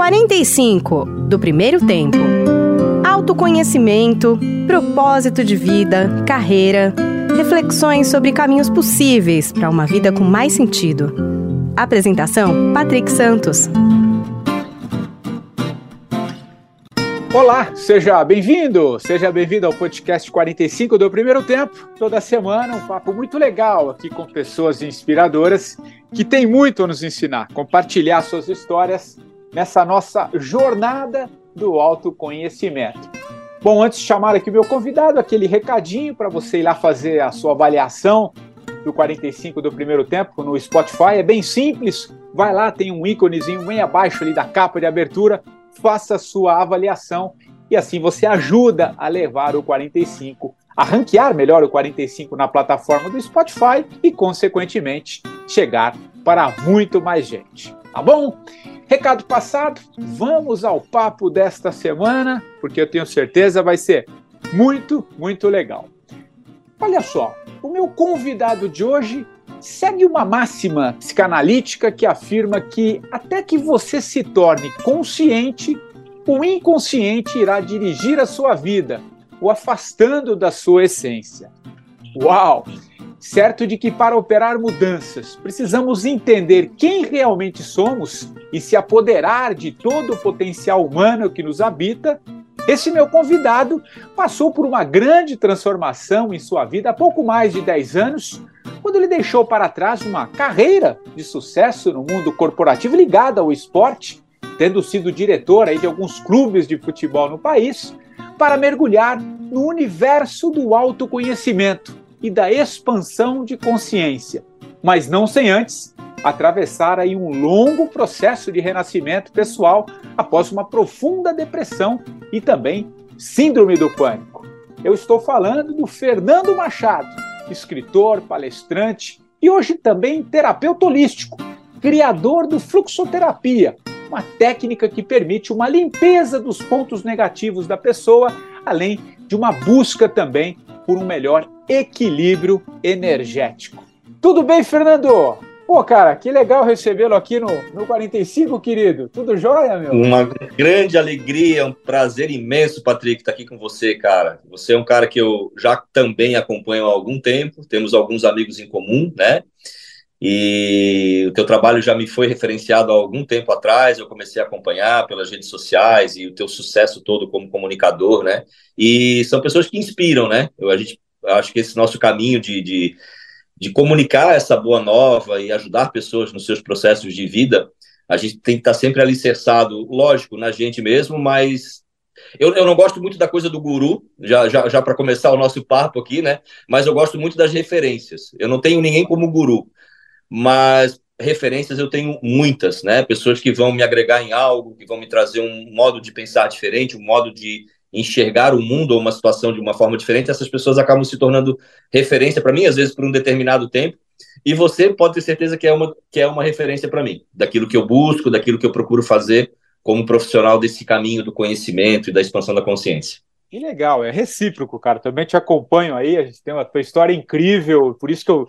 45 do primeiro tempo. Autoconhecimento, propósito de vida, carreira, reflexões sobre caminhos possíveis para uma vida com mais sentido. Apresentação: Patrick Santos. Olá, seja bem-vindo, seja bem-vindo ao podcast 45 do Primeiro Tempo. Toda semana um papo muito legal aqui com pessoas inspiradoras que têm muito a nos ensinar, compartilhar suas histórias nessa nossa jornada do autoconhecimento. Bom, antes de chamar aqui meu convidado, aquele recadinho para você ir lá fazer a sua avaliação do 45 do primeiro tempo no Spotify. É bem simples, vai lá, tem um íconezinho bem abaixo ali da capa de abertura faça sua avaliação e assim você ajuda a levar o 45, a ranquear melhor o 45 na plataforma do Spotify e, consequentemente, chegar para muito mais gente. Tá bom? Recado passado, vamos ao papo desta semana, porque eu tenho certeza vai ser muito, muito legal. Olha só, o meu convidado de hoje segue uma máxima psicanalítica que afirma que até que você se torne consciente, o inconsciente irá dirigir a sua vida, o afastando da sua essência. Uau! Certo de que para operar mudanças precisamos entender quem realmente somos e se apoderar de todo o potencial humano que nos habita, esse meu convidado passou por uma grande transformação em sua vida há pouco mais de 10 anos, quando ele deixou para trás uma carreira de sucesso no mundo corporativo ligada ao esporte, tendo sido diretor aí de alguns clubes de futebol no país, para mergulhar no universo do autoconhecimento e da expansão de consciência, mas não sem antes atravessar aí um longo processo de renascimento pessoal após uma profunda depressão e também síndrome do pânico. Eu estou falando do Fernando Machado, escritor, palestrante e hoje também terapeuta holístico, criador do fluxoterapia, uma técnica que permite uma limpeza dos pontos negativos da pessoa, além de uma busca também por um melhor equilíbrio energético. Tudo bem, Fernando? Pô, cara, que legal recebê-lo aqui no, no 45, querido. Tudo jóia, meu? Uma grande alegria, um prazer imenso, Patrick, estar aqui com você, cara. Você é um cara que eu já também acompanho há algum tempo, temos alguns amigos em comum, né? E o teu trabalho já me foi referenciado há algum tempo atrás, eu comecei a acompanhar pelas redes sociais e o teu sucesso todo como comunicador, né? E são pessoas que inspiram, né? Eu, a gente, acho que esse nosso caminho de, de de comunicar essa boa nova e ajudar pessoas nos seus processos de vida, a gente tem que estar sempre alicerçado, lógico, na gente mesmo, mas eu, eu não gosto muito da coisa do guru, já, já, já para começar o nosso papo aqui, né? Mas eu gosto muito das referências. Eu não tenho ninguém como guru, mas referências eu tenho muitas, né? Pessoas que vão me agregar em algo, que vão me trazer um modo de pensar diferente, um modo de enxergar o mundo ou uma situação de uma forma diferente, essas pessoas acabam se tornando referência para mim, às vezes por um determinado tempo, e você pode ter certeza que é uma, que é uma referência para mim, daquilo que eu busco, daquilo que eu procuro fazer como profissional desse caminho do conhecimento e da expansão da consciência. Que legal, é recíproco, cara. Também te acompanho aí, a gente tem uma história incrível, por isso que eu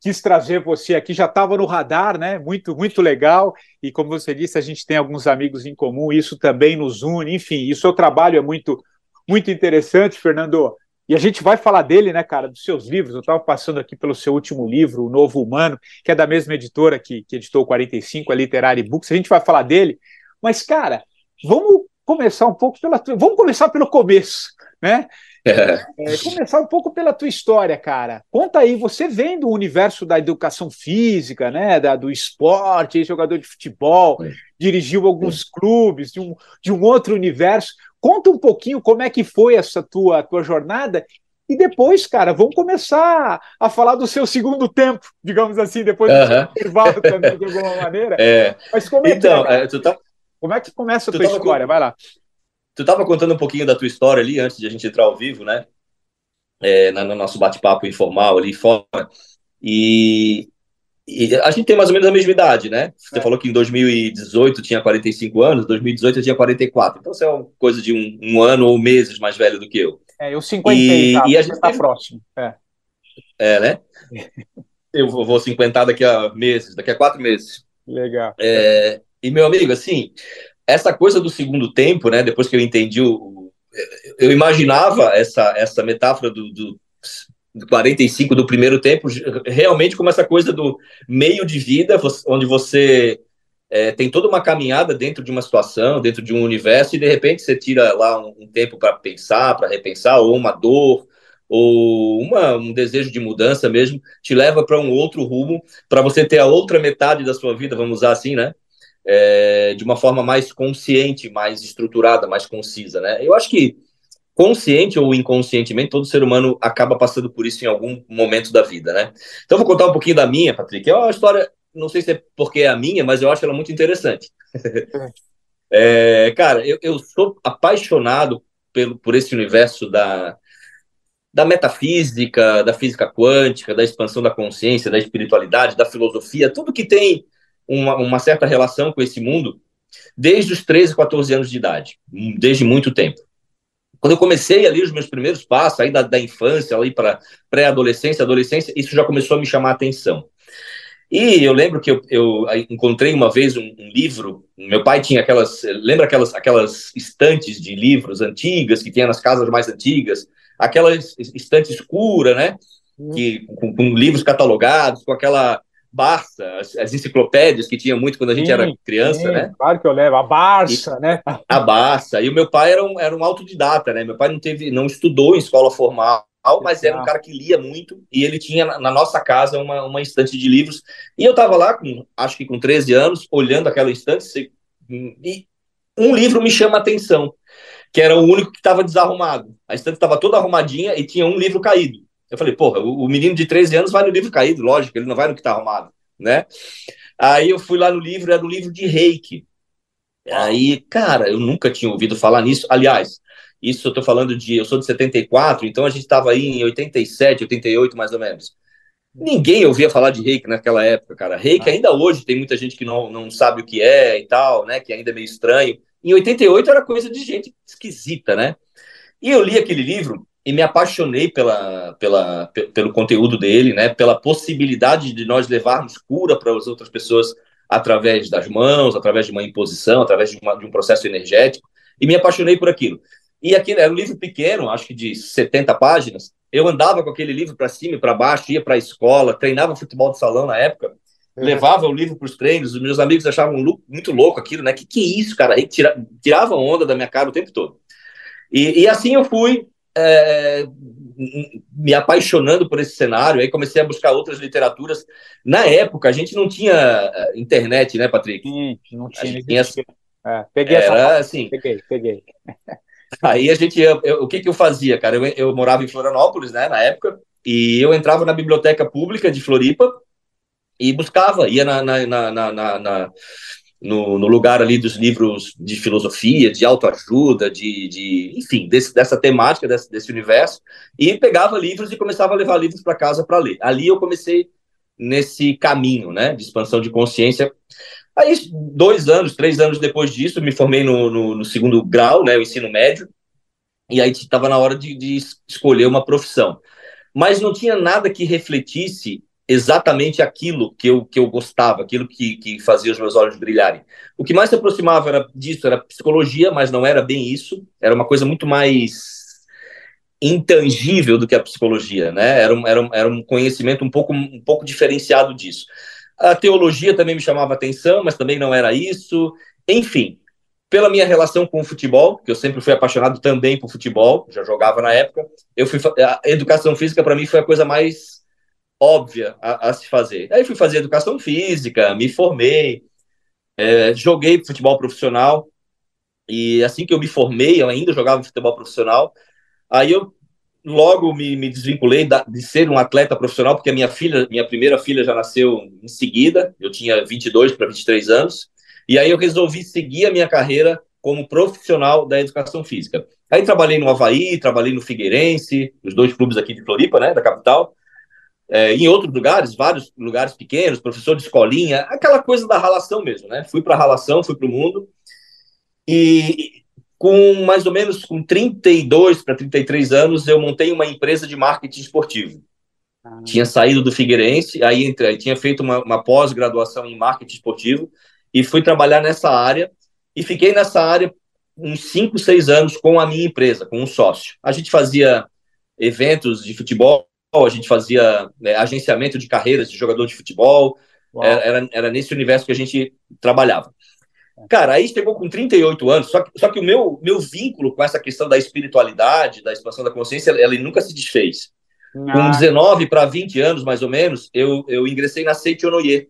quis trazer você aqui, já estava no radar, né? Muito, muito legal. E como você disse, a gente tem alguns amigos em comum, isso também nos une. Enfim, o seu trabalho é muito, muito interessante, Fernando. E a gente vai falar dele, né, cara, dos seus livros. Eu estava passando aqui pelo seu último livro, O Novo Humano, que é da mesma editora que, que editou o 45, a Literary Books. A gente vai falar dele. Mas, cara, vamos começar um pouco pela. Vamos começar pelo começo, né? É. É, começar um pouco pela tua história, cara. Conta aí, você vem do universo da educação física, né, da, do esporte, jogador de futebol, é. dirigiu alguns clubes de um, de um outro universo. Conta um pouquinho como é que foi essa tua, tua jornada e depois, cara, vamos começar a falar do seu segundo tempo, digamos assim, depois do seu intervalo também, de alguma maneira. É. Mas como é então, que é, tá... como é que começa a tua história? Com... Vai lá. Tu estava contando um pouquinho da tua história ali antes de a gente entrar ao vivo, né? É, no nosso bate-papo informal ali fora. E, e, a gente tem mais ou menos a mesma idade, né? Você é. falou que em 2018 tinha 45 anos, 2018 eu tinha 44. Então você é uma coisa de um, um ano ou meses mais velho do que eu. É, eu 50 e, já, e a gente está próximo. É. é, né? eu vou 50 daqui a meses, daqui a quatro meses. Legal. É, e meu amigo, assim, essa coisa do segundo tempo, né? Depois que eu entendi o, eu imaginava essa essa metáfora do, do 45 do primeiro tempo, realmente como essa coisa do meio de vida, onde você é, tem toda uma caminhada dentro de uma situação, dentro de um universo, e de repente você tira lá um, um tempo para pensar, para repensar, ou uma dor, ou uma, um desejo de mudança mesmo, te leva para um outro rumo, para você ter a outra metade da sua vida, vamos usar assim, né? É, de uma forma mais consciente, mais estruturada, mais concisa, né? Eu acho que consciente ou inconscientemente, todo ser humano acaba passando por isso em algum momento da vida, né? Então, vou contar um pouquinho da minha, Patrick. É uma história, não sei se é porque é a minha, mas eu acho ela muito interessante. é, cara, eu, eu sou apaixonado pelo, por esse universo da, da metafísica, da física quântica, da expansão da consciência, da espiritualidade, da filosofia, tudo que tem uma, uma certa relação com esse mundo, desde os 13, 14 anos de idade, desde muito tempo. Quando eu comecei ali os meus primeiros passos, aí da, da infância, ali para pré-adolescência, adolescência, isso já começou a me chamar a atenção. E eu lembro que eu, eu encontrei uma vez um, um, livro. Meu pai tinha aquelas. Lembra aquelas, aquelas estantes de livros antigas que tinha nas casas mais antigas? Aquela estante escura, né? Uhum. Que, com, com livros catalogados, com aquela Barça, as, as, enciclopédias que tinha muito quando a gente sim, era criança, sim, né? Claro que eu levo, a Barça, e, né? A Barça. E o meu pai era um, era um autodidata, né? Meu pai não teve, não estudou em escola formal, mas era um cara que lia muito e ele tinha na nossa casa uma, uma estante de livros. E eu estava lá, com, acho que com 13 anos, olhando aquela estante e um livro me chama a atenção, que era o único que estava desarrumado. A estante estava toda arrumadinha e tinha um livro caído. Eu falei, porra, o, menino de 13 anos vai no livro caído, lógico, ele não vai no que está arrumado, né? Aí eu fui lá no livro, era um livro de reiki. Aí, cara, eu nunca tinha ouvido falar nisso. Aliás, isso eu tô falando de. Eu sou de 74, então a gente estava aí em 87, 88, mais ou menos. Ninguém ouvia falar de reiki naquela época, cara. Reiki ah. ainda hoje tem muita gente que não, não sabe o que é e tal, né? Que ainda é meio estranho. Em 88 era coisa de gente esquisita, né? E eu li aquele livro e me apaixonei pela, pela, pelo conteúdo dele, né? Pela possibilidade de nós levarmos cura para as outras pessoas através das mãos, através de uma imposição, através de, uma, de um processo energético. E me apaixonei por aquilo. E aquele era um livro pequeno, acho que de 70 páginas. Eu andava com aquele livro para cima e para baixo, ia para a escola, treinava futebol de salão na época, uhum. levava o livro para os treinos. Os meus amigos achavam muito louco aquilo, né? Que que é isso, cara? Aí tira, tirava onda da minha cara o tempo todo. E, e assim eu fui é, me apaixonando por esse cenário. Aí comecei a buscar outras literaturas. Na época, a gente não tinha é, internet, né, Patrick? Sim, não tinha. tinha é, peguei era, essa assim. Peguei, peguei. Aí a gente, eu, eu, o que que eu fazia, cara? Eu, eu morava em Florianópolis, né, na época, e eu entrava na biblioteca pública de Floripa e buscava, ia na, na, na, na no, no, lugar ali dos livros de filosofia, de autoajuda, de, de enfim, desse, dessa temática, desse, desse universo, e pegava livros e começava a levar livros para casa para ler. Ali eu comecei nesse caminho, né, de expansão de consciência, Aí, dois anos, três anos depois disso, me formei no, no, no segundo grau, né, o ensino médio, e aí estava na hora de, de escolher uma profissão. Mas não tinha nada que refletisse exatamente aquilo que eu, que eu gostava, aquilo que, que fazia os meus olhos brilharem. O que mais se aproximava era disso era psicologia, mas não era bem isso, era uma coisa muito mais intangível do que a psicologia, né? Era um, era um, era um conhecimento um pouco, um pouco diferenciado disso. A teologia também me chamava atenção, mas também não era isso. Enfim, pela minha relação com o futebol, que eu sempre fui apaixonado também por futebol, já jogava na época, eu fui a educação física para mim foi a coisa mais óbvia a, a, se fazer. Aí fui fazer educação física, me formei, é, joguei futebol profissional e assim que eu me formei, eu ainda jogava futebol profissional. Aí eu logo me, me desvinculei da, de ser um atleta profissional, porque a minha filha, minha primeira filha já nasceu em seguida, eu tinha 22 para 23 anos, e aí eu resolvi seguir a minha carreira como profissional da educação física. Aí trabalhei no Havaí, trabalhei no Figueirense, os dois clubes aqui de Floripa, né, da capital, é, em outros lugares, vários lugares pequenos, professor de escolinha, aquela coisa da relação mesmo, né? Fui para a relação, fui para o mundo. E, com mais ou menos com 32 para 33 anos, eu montei uma empresa de marketing esportivo. Ah. Tinha saído do Figueirense, aí entre, tinha feito uma, uma pós-graduação em marketing esportivo e fui trabalhar nessa área. e fiquei nessa área uns 5, 6 anos com a minha empresa, com um sócio. A gente fazia eventos de futebol, a gente fazia né, agenciamento de carreiras de jogador de futebol, era, era nesse universo que a gente trabalhava. Cara, aí chegou com 38 anos, só que, só que o meu, meu vínculo com essa questão da espiritualidade, da expansão da consciência, ela, nunca se desfez. Ah. Com 19 para 20 anos, mais ou menos, eu, eu ingressei na Seichonoye.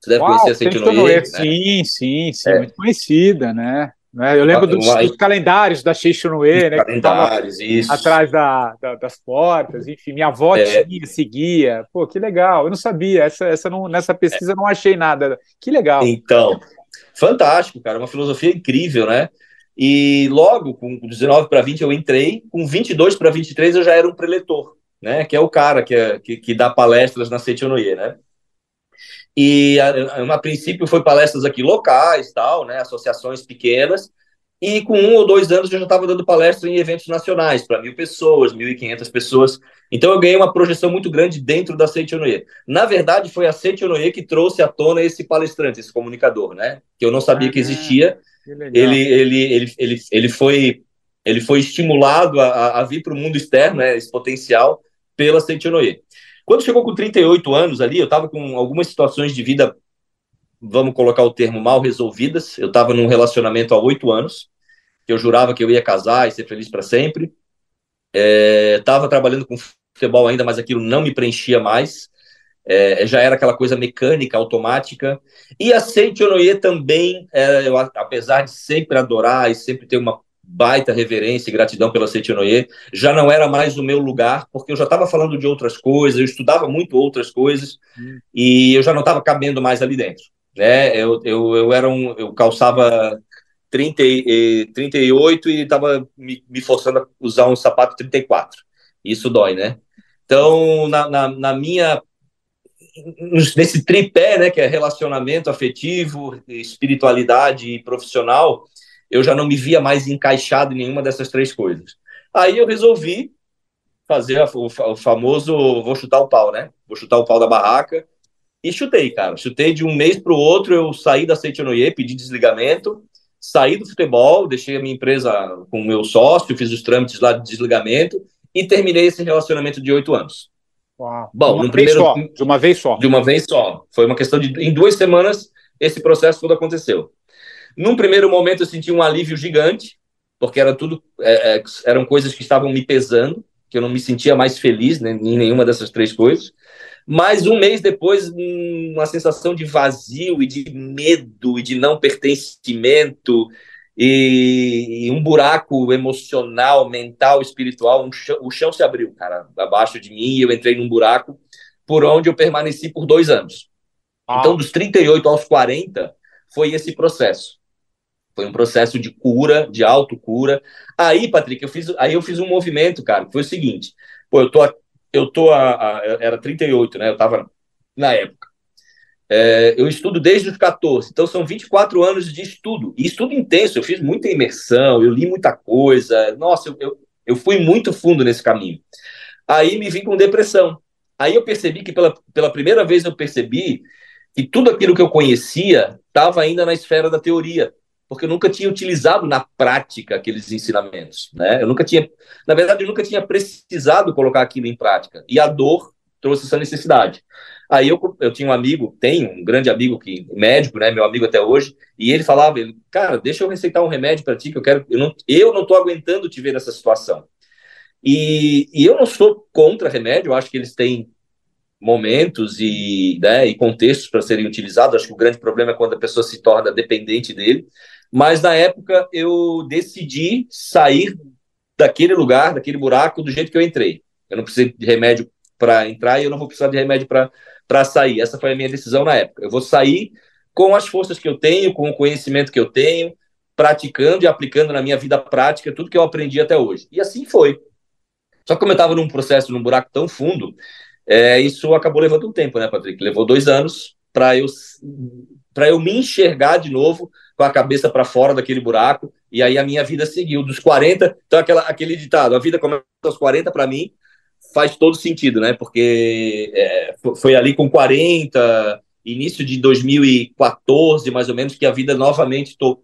Você deve Uau, conhecer a Seichonoye, né? Sim, sim, sim, é. muito conhecida, né? Né? Eu lembro dos, dos calendários da Shishunue, né? Calendários, isso. Atrás da, da, das portas, enfim, minha avó é. tinha, seguia. Pô, que legal, eu não sabia, essa, essa não, nessa pesquisa é. não achei nada. Que legal. Então, fantástico, cara, uma filosofia incrível, né? E logo, com 19 para 20, eu entrei, com 22 para 23, eu já era um preletor, né? Que é o cara que, é, que, que dá palestras na Seichonoye, né? E a, a, princípio foi palestras aqui locais, tal, né, associações pequenas, e com um ou dois anos eu já estava dando palestra em eventos nacionais para mil pessoas, mil e quinhentas pessoas. Então eu ganhei uma projeção muito grande dentro da Seichonoye. Na verdade, foi a Seichonoye que trouxe à tona esse palestrante, esse comunicador, né? Que eu não sabia ah, que existia. Que ele, ele, ele, ele, ele foi ele foi estimulado a, a vir para o mundo externo, né, esse potencial, pela Seichonoye. Quando chegou com 38 anos ali, eu estava com algumas situações de vida, vamos colocar o termo, mal resolvidas. Eu estava num relacionamento há oito anos, que eu jurava que eu ia casar e ser feliz para sempre. Estava é, trabalhando com futebol ainda, mas aquilo não me preenchia mais. É, já era aquela coisa mecânica, automática. E a Seichonoye também, é, eu, apesar de sempre adorar e sempre ter uma baita reverência e gratidão pela Seichonoye, já não era mais o meu lugar, porque eu já estava falando de outras coisas, eu estudava muito outras coisas, hum. e eu já não estava cabendo mais ali dentro. Né? Eu, eu, eu, era um, eu calçava 30, 38 e estava me, me forçando a usar um sapato 34. Isso dói, né? Então, na, na, na minha nesse tripé, né, que é relacionamento afetivo, espiritualidade e profissional, eu já não me via mais encaixado em nenhuma dessas três coisas. Aí eu resolvi fazer o, o famoso vou chutar o pau, né? Vou chutar o pau da barraca. E chutei, cara. Chutei de um mês para o outro, eu saí da Seitonoye, pedi desligamento, saí do futebol, deixei a minha empresa com o meu sócio, fiz os trâmites lá de desligamento e terminei esse relacionamento de oito anos. Uau. Bom, de no primeiro só, de uma vez só. De uma vez só. Foi uma questão de em duas semanas esse processo todo aconteceu. Num primeiro momento eu senti um alívio gigante, porque era tudo, é, é, eram coisas que estavam me pesando, que eu não me sentia mais feliz né, em nenhuma dessas três coisas. Mas um mês depois, uma sensação de vazio e de medo e de não pertencimento e, e um buraco emocional, mental, espiritual, um chão, o chão se abriu, cara, abaixo de mim e eu entrei num buraco por onde eu permaneci por dois anos. Ah. Então, dos 38 aos 40, foi esse processo. Foi um processo de cura, de autocura. Aí, Patrick, eu fiz, aí eu fiz um movimento, cara, que foi o seguinte. Pô, eu tô, eu tô a, a era 38, né? Eu tava na época. É, eu estudo desde os 14, então são 24 anos de estudo, e estudo intenso, eu fiz muita imersão, eu li muita coisa, nossa, eu, eu, eu fui muito fundo nesse caminho. Aí me vim com depressão. Aí eu percebi que pela, pela primeira vez eu percebi que tudo aquilo que eu conhecia estava ainda na esfera da teoria porque eu nunca tinha utilizado na prática aqueles ensinamentos, né? Eu nunca tinha, na verdade, eu nunca tinha precisado colocar aquilo em prática. E a dor trouxe essa necessidade. Aí eu, eu tinha um amigo, tenho um grande amigo que médico, né, meu amigo até hoje, e ele falava, ele, cara, deixa eu receitar um remédio para ti que eu quero, eu não, eu não tô aguentando te ver nessa situação. E, e eu não sou contra remédio, eu acho que eles têm momentos e, né, e contextos para serem utilizados. Acho que o grande problema é quando a pessoa se torna dependente dele. Mas na época eu decidi sair daquele lugar, daquele buraco, do jeito que eu entrei. Eu não precisei de remédio para entrar e eu não vou precisar de remédio para sair. Essa foi a minha decisão na época. Eu vou sair com as forças que eu tenho, com o conhecimento que eu tenho, praticando e aplicando na minha vida prática tudo que eu aprendi até hoje. E assim foi. Só que como eu estava num processo, num buraco tão fundo, é, isso acabou levando um tempo, né, Patrick? Levou dois anos para eu, eu me enxergar de novo com a cabeça para fora daquele buraco, e aí a minha vida seguiu. Dos 40, então aquela, aquele ditado, a vida começa aos 40, para mim, faz todo sentido, né? Porque é, foi ali com 40, início de 2014, mais ou menos, que a vida novamente to,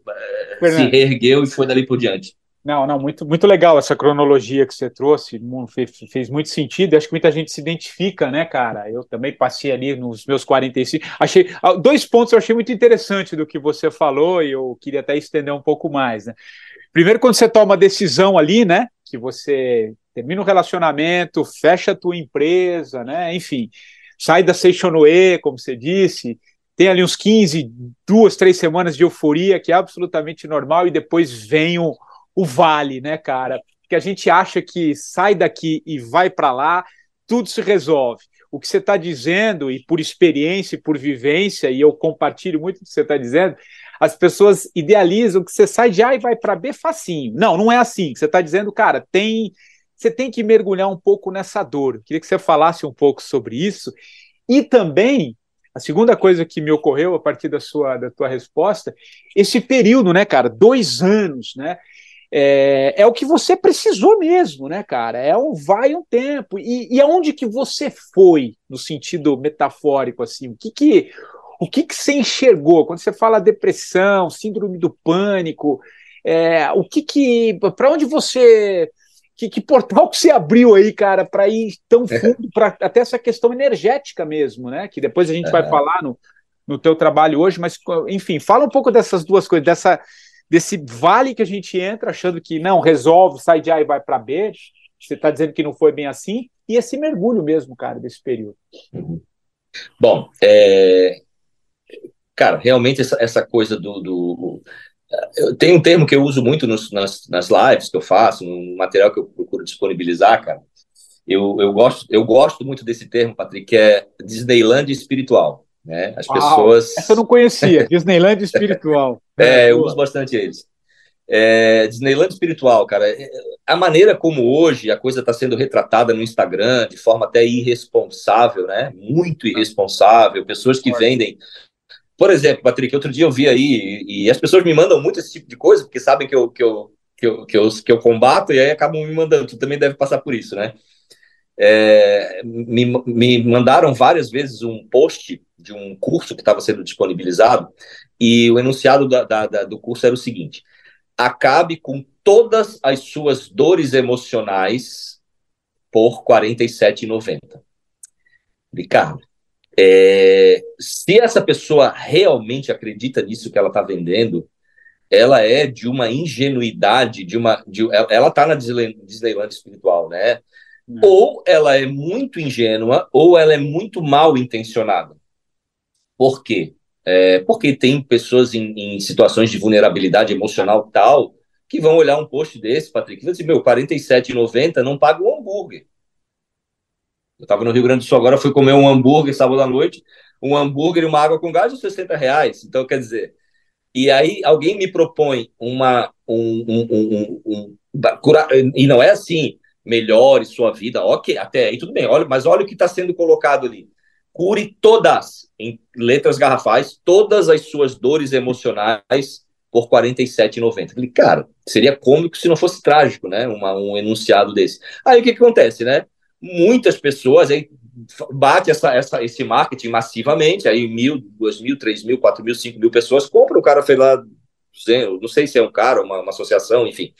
é, se reergueu e foi dali por diante. Não, não, muito, muito legal essa cronologia que você trouxe, fez, fez muito sentido, acho que muita gente se identifica, né, cara? Eu também passei ali nos meus 45, achei, ah, dois pontos eu achei muito interessante do que você falou e eu queria até estender um pouco mais, né? Primeiro, quando você toma uma decisão ali, né, que você termina o relacionamento, fecha a tua empresa, né, enfim, sai da Seixonoe, como você disse, tem ali uns 15, duas, três semanas de euforia, que é absolutamente normal, e depois vem o, o vale, né, cara? Porque a gente acha que sai daqui e vai para lá, tudo se resolve. O que você está dizendo, e por experiência e por vivência, e eu compartilho muito o que você está dizendo, as pessoas idealizam que você sai de A e vai para B facinho. Não, não é assim. Você está dizendo, cara, tem você tem que mergulhar um pouco nessa dor. queria que você falasse um pouco sobre isso. E também, a segunda coisa que me ocorreu a partir da sua da tua resposta, esse período, né, cara, dois anos, né? É, é o que você precisou mesmo, né, cara? É um vai um tempo. E, e aonde que você foi, no sentido metafórico, assim? O que que, o que, que você enxergou? Quando você fala depressão, síndrome do pânico, é, o que que. Para onde você que, que, portal que você abriu aí, cara, para ir tão é. fundo, para até essa questão energética mesmo, né? Que depois a gente vai falar no, no teu trabalho hoje, mas enfim, fala um pouco dessas duas coisas, dessa, desse vale que a gente entra achando que não, resolve, sai de A e vai para B, você está dizendo que não foi bem assim, e esse mergulho mesmo, cara, desse período. Bom, é... cara, realmente essa, essa coisa do, do tem um termo que eu uso muito nos, nas, nas lives que eu faço, no material que eu procuro disponibilizar, cara. Eu, eu, gosto, eu gosto muito desse termo, Patrick, que é Disneyland espiritual. Né? As Uau, pessoas. Essa eu não conhecia, Disneyland espiritual. é, eu uso bastante eles. É, Disneyland espiritual, cara. É, a maneira como hoje a coisa está sendo retratada no Instagram, de forma até irresponsável, né? Muito irresponsável. Pessoas que vendem por exemplo, Patrick, outro dia eu vi aí, e, e, as pessoas me mandam muito esse tipo de coisa, porque sabem que eu, que eu, que eu, que eu, que eu combato, e aí acabam me mandando. Tu também deve passar por isso, né? É, me, me mandaram várias vezes um post de um curso que estava sendo disponibilizado, e o enunciado da, da, da, do curso era o seguinte: acabe com todas as suas dores emocionais por R$ 47,90. Ricardo, é, se essa pessoa realmente acredita nisso que ela está vendendo, ela é de uma ingenuidade, de uma, de, ela está na Disneyland espiritual, né? Não. Ou ela é muito ingênua, ou ela é muito mal intencionada. Por quê? É, porque tem pessoas em, em, situações de vulnerabilidade emocional tal que vão olhar um post desse, Patrick, e vão dizer, meu, R$ 47,90 não paga um hambúrguer. Eu estava no Rio Grande do Sul agora, fui comer um hambúrguer sábado à noite, um hambúrguer e uma água com gás, 60 reais. Então, quer dizer, e aí alguém me propõe uma. Um, um, um, um, e não é assim, melhore sua vida, ok, até aí tudo bem, olha, mas olha o que está sendo colocado ali. Cure todas, em letras garrafais, todas as suas dores emocionais por R$ 47,90. Falei, cara, seria cômico se não fosse trágico, né? Uma, um enunciado desse. Aí o que, que acontece, né? muitas pessoas aí bate essa, essa, esse marketing massivamente, aí mil, duas mil, três mil, quatro mil, cinco mil pessoas compram, o cara fez lá, não sei se é um cara, uma, uma associação, enfim,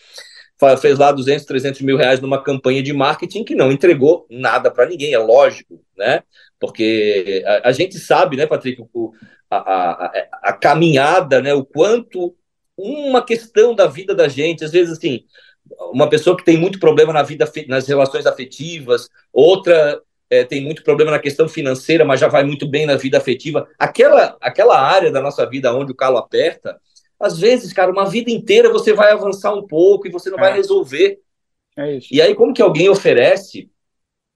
fez lá 200, 300 mil reais numa campanha de marketing que não entregou nada para ninguém, é lógico, né? Porque a, a, gente sabe, né, Patrick, o, a, a, a caminhada, né, o quanto uma questão da vida da gente, às vezes assim, uma pessoa que tem muito problema na vida, nas relações afetivas, outra é, tem muito problema na questão financeira, mas já vai muito bem na vida afetiva. Aquela, aquela área da nossa vida onde o calo aperta, às vezes, cara, uma vida inteira você vai avançar um pouco e você não é. vai resolver. É e aí, como que alguém oferece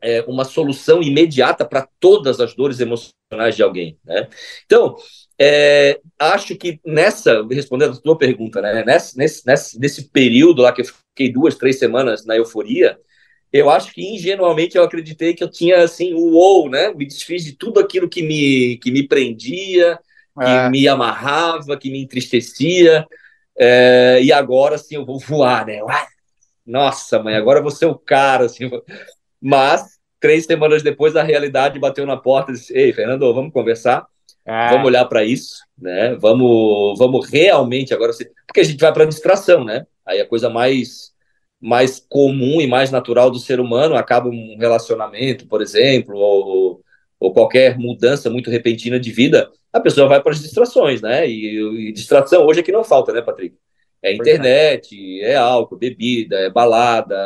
é, uma solução imediata para todas as dores emocionais de alguém? Né? Então, é, acho que nessa, respondendo a tua pergunta, né, nesse, nesse, nesse, nesse período lá que eu fiquei duas, três semanas na euforia, eu acho que ingenuamente eu acreditei que eu tinha assim o ou, né? Me desfiz de tudo aquilo que me, que me prendia, que é. me amarrava, que me entristecia. É, e agora assim eu vou voar, né? Nossa, mãe, agora eu vou ser o cara, assim. Mas três semanas depois a realidade bateu na porta e disse: Ei, Fernando, vamos conversar. É. Vamos olhar para isso, né? Vamos, vamos realmente agora, porque a gente vai para distração, né? Aí a coisa mais mais comum e mais natural do ser humano acaba um relacionamento, por exemplo, ou, ou qualquer mudança muito repentina de vida, a pessoa vai para as distrações, né? E, e, distração hoje é que não falta, né, Patrick? É, é internet, é álcool, bebida, é balada,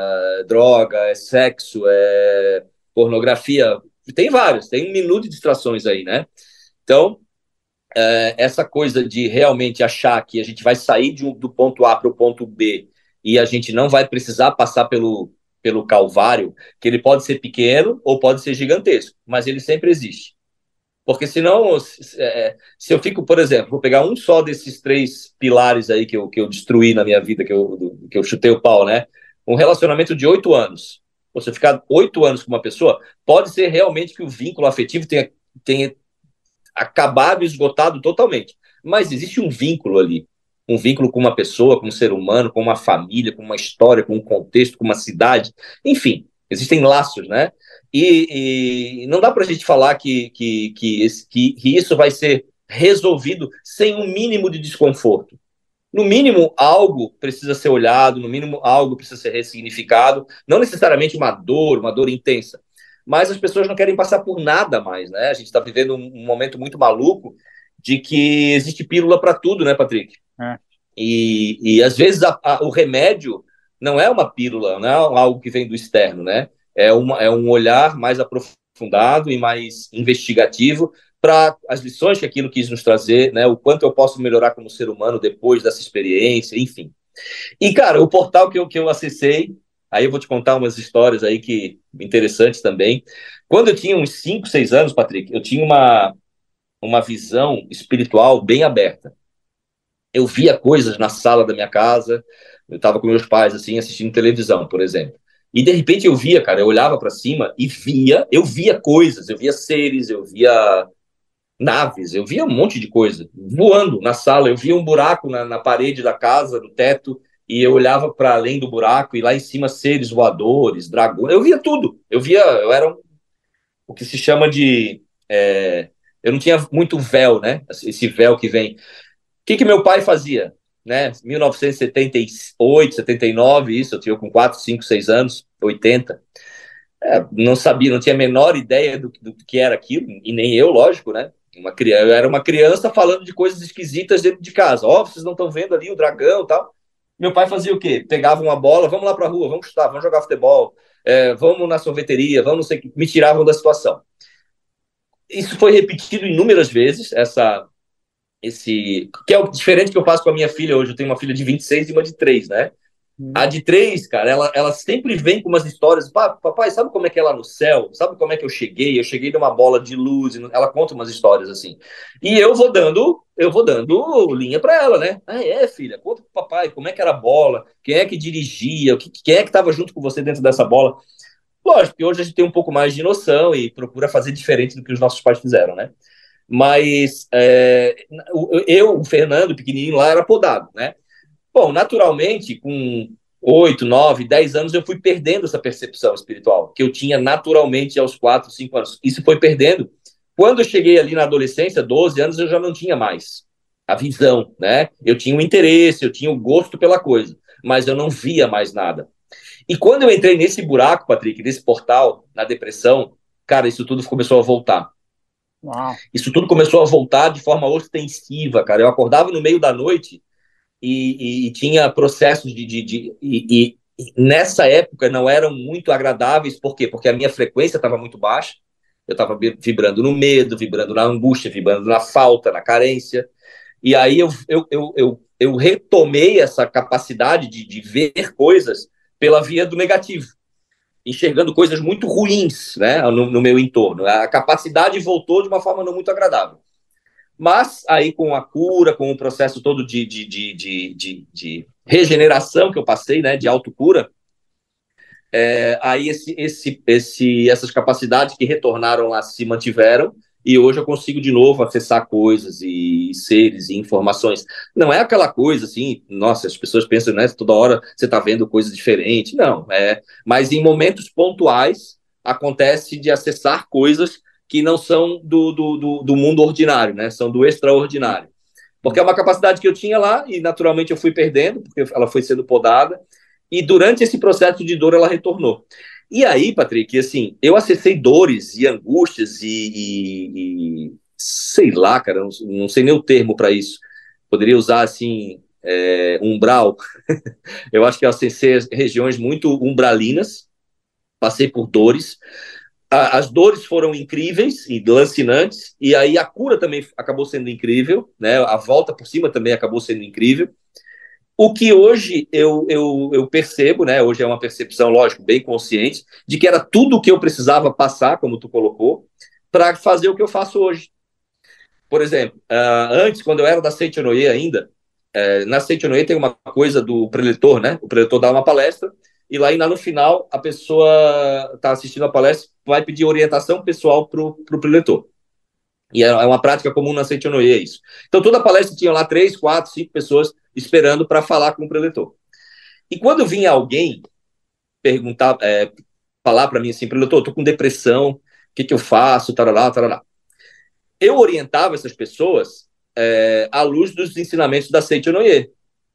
é droga, é sexo, é pornografia. Tem vários, tem um minuto de distrações aí, né? Então, é, essa coisa de realmente achar que a gente vai sair de um, do ponto A para o ponto B e a gente não vai precisar passar pelo, pelo calvário, que ele pode ser pequeno ou pode ser gigantesco, mas ele sempre existe. Porque senão, se, é, se eu fico, por exemplo, vou pegar um só desses três pilares aí que eu, que eu destruí na minha vida, que eu, que eu chutei o pau, né? Um relacionamento de oito anos. Você ficar oito anos com uma pessoa, pode ser realmente que o vínculo afetivo tenha, tenha acabado, esgotado totalmente. Mas existe um vínculo ali um vínculo com uma pessoa, com um ser humano, com uma família, com uma história, com um contexto, com uma cidade, enfim, existem laços, né? E, e não dá para a gente falar que, que, que, esse, que, que isso vai ser resolvido sem um mínimo de desconforto. No mínimo, algo precisa ser olhado, no mínimo, algo precisa ser ressignificado, não necessariamente uma dor, uma dor intensa, mas as pessoas não querem passar por nada mais, né? A gente está vivendo um, um momento muito maluco de que existe pílula para tudo, né, Patrick? É. E, e às vezes a, a, o remédio não é uma pílula, não é algo que vem do externo, né? É, uma, é um olhar mais aprofundado e mais investigativo para as lições que aquilo quis nos trazer, né? O quanto eu posso melhorar como ser humano depois dessa experiência, enfim. E, cara, o portal que eu, que eu acessei, aí eu vou te contar umas histórias aí que interessantes também. Quando eu tinha uns 5, 6 anos, Patrick, eu tinha uma, uma visão espiritual bem aberta eu via coisas na sala da minha casa, eu estava com meus pais, assim, assistindo televisão, por exemplo. E de repente eu via, cara, eu olhava para cima e via, eu via coisas, eu via seres, eu via naves, eu via um monte de coisa voando na sala, eu via um buraco na, na parede da casa, no teto, e eu olhava para além do buraco e lá em cima seres voadores, dragões, eu via tudo. Eu via, eu era um, o que se chama de é, eu não tinha muito véu, né? Esse véu que vem que, que meu pai fazia? Né? 1978, 79, isso, eu tinha com 4, 5, 6 anos, 80. É, não sabia, não tinha a menor ideia do, do, que era aquilo, e nem eu, lógico, né? Uma criança, eu era uma criança falando de coisas esquisitas dentro de casa. Ó, oh, vocês não estão vendo ali o dragão e tal. Meu pai fazia o quê? Pegava uma bola, vamos lá para a rua, vamos chutar, vamos jogar futebol, é, vamos na sorveteria, vamos não sei o Me tiravam da situação. Isso foi repetido inúmeras vezes, essa esse. Que é o diferente que eu faço com a minha filha hoje. Eu tenho uma filha de 26 e uma de 3, né? Hum. A de 3, cara, ela, ela sempre vem com umas histórias. Papai, sabe como é que é lá no céu? Sabe como é que eu cheguei? Eu cheguei numa bola de luz. Ela conta umas histórias assim. E eu vou dando, eu vou dando linha para ela, né? Ah, é, filha, conta pro papai como é que era a bola, quem é que dirigia, quem é que estava junto com você dentro dessa bola. Lógico que hoje a gente tem um pouco mais de noção e procura fazer diferente do que os nossos pais fizeram, né? Mas é, eu, o Fernando, pequenininho lá, era podado, né? Bom, naturalmente, com 8, 9, 10 anos, eu fui perdendo essa percepção espiritual, que eu tinha naturalmente aos 4, 5 anos. Isso foi perdendo. Quando eu cheguei ali na adolescência, 12 anos, eu já não tinha mais a visão, né? Eu tinha o interesse, eu tinha o gosto pela coisa, mas eu não via mais nada. E quando eu entrei nesse buraco, Patrick, nesse portal, na depressão, cara, isso tudo começou a voltar. Isso tudo começou a voltar de forma ostensiva, cara. Eu acordava no meio da noite e, e, e tinha processos de. de, de e, e, nessa época não eram muito agradáveis, por quê? Porque a minha frequência estava muito baixa. Eu estava vibrando no medo, vibrando na angústia, vibrando na falta, na carência. E aí eu, eu, eu, eu, eu retomei essa capacidade de, de ver coisas pela via do negativo enxergando coisas muito ruins né, no, no, meu entorno. A capacidade voltou de uma forma não muito agradável. Mas aí com a cura, com o processo todo de, de, de, de, de regeneração que eu passei, né, de autocura, é, aí esse, esse, esse, essas capacidades que retornaram lá se mantiveram e hoje eu consigo de novo acessar coisas e seres e informações. Não é aquela coisa assim, nossa, as pessoas pensam, né, toda hora você está vendo coisas diferentes. Não, é, mas em momentos pontuais acontece de acessar coisas que não são do, do, do, do mundo ordinário, né? São do extraordinário. Porque é uma capacidade que eu tinha lá e naturalmente eu fui perdendo, porque ela foi sendo podada, e durante esse processo de dor ela retornou. E aí, Patrick, assim, eu acessei dores e angústias e, e, e sei lá, cara, não, não sei nem o termo para isso. Poderia usar assim é, umbral. eu acho que eu acessei regiões muito umbralinas, passei por dores. A, as dores foram incríveis e lancinantes, e aí a cura também acabou sendo incrível, né? A volta por cima também acabou sendo incrível. O que hoje eu, eu, eu percebo, né? Hoje é uma percepção, lógico, bem consciente, de que era tudo o que eu precisava passar, como tu colocou, para fazer o que eu faço hoje. Por exemplo, uh, antes, quando eu era da Seitonoye ainda, é, na Seitonoye tem uma coisa do preletor, né? O preletor dá uma palestra e lá ainda no final a pessoa está assistindo a palestra vai pedir orientação pessoal para o preletor. E é, é uma prática comum na Seitonoye é isso. Então toda palestra tinha lá três, quatro, cinco pessoas esperando para falar com o preletor. E quando vinha alguém perguntar, é, falar para mim assim, preletor, estou com depressão, o que, que eu faço, tarará, tarará. Eu orientava essas pessoas é, à luz dos ensinamentos da Seichonoye,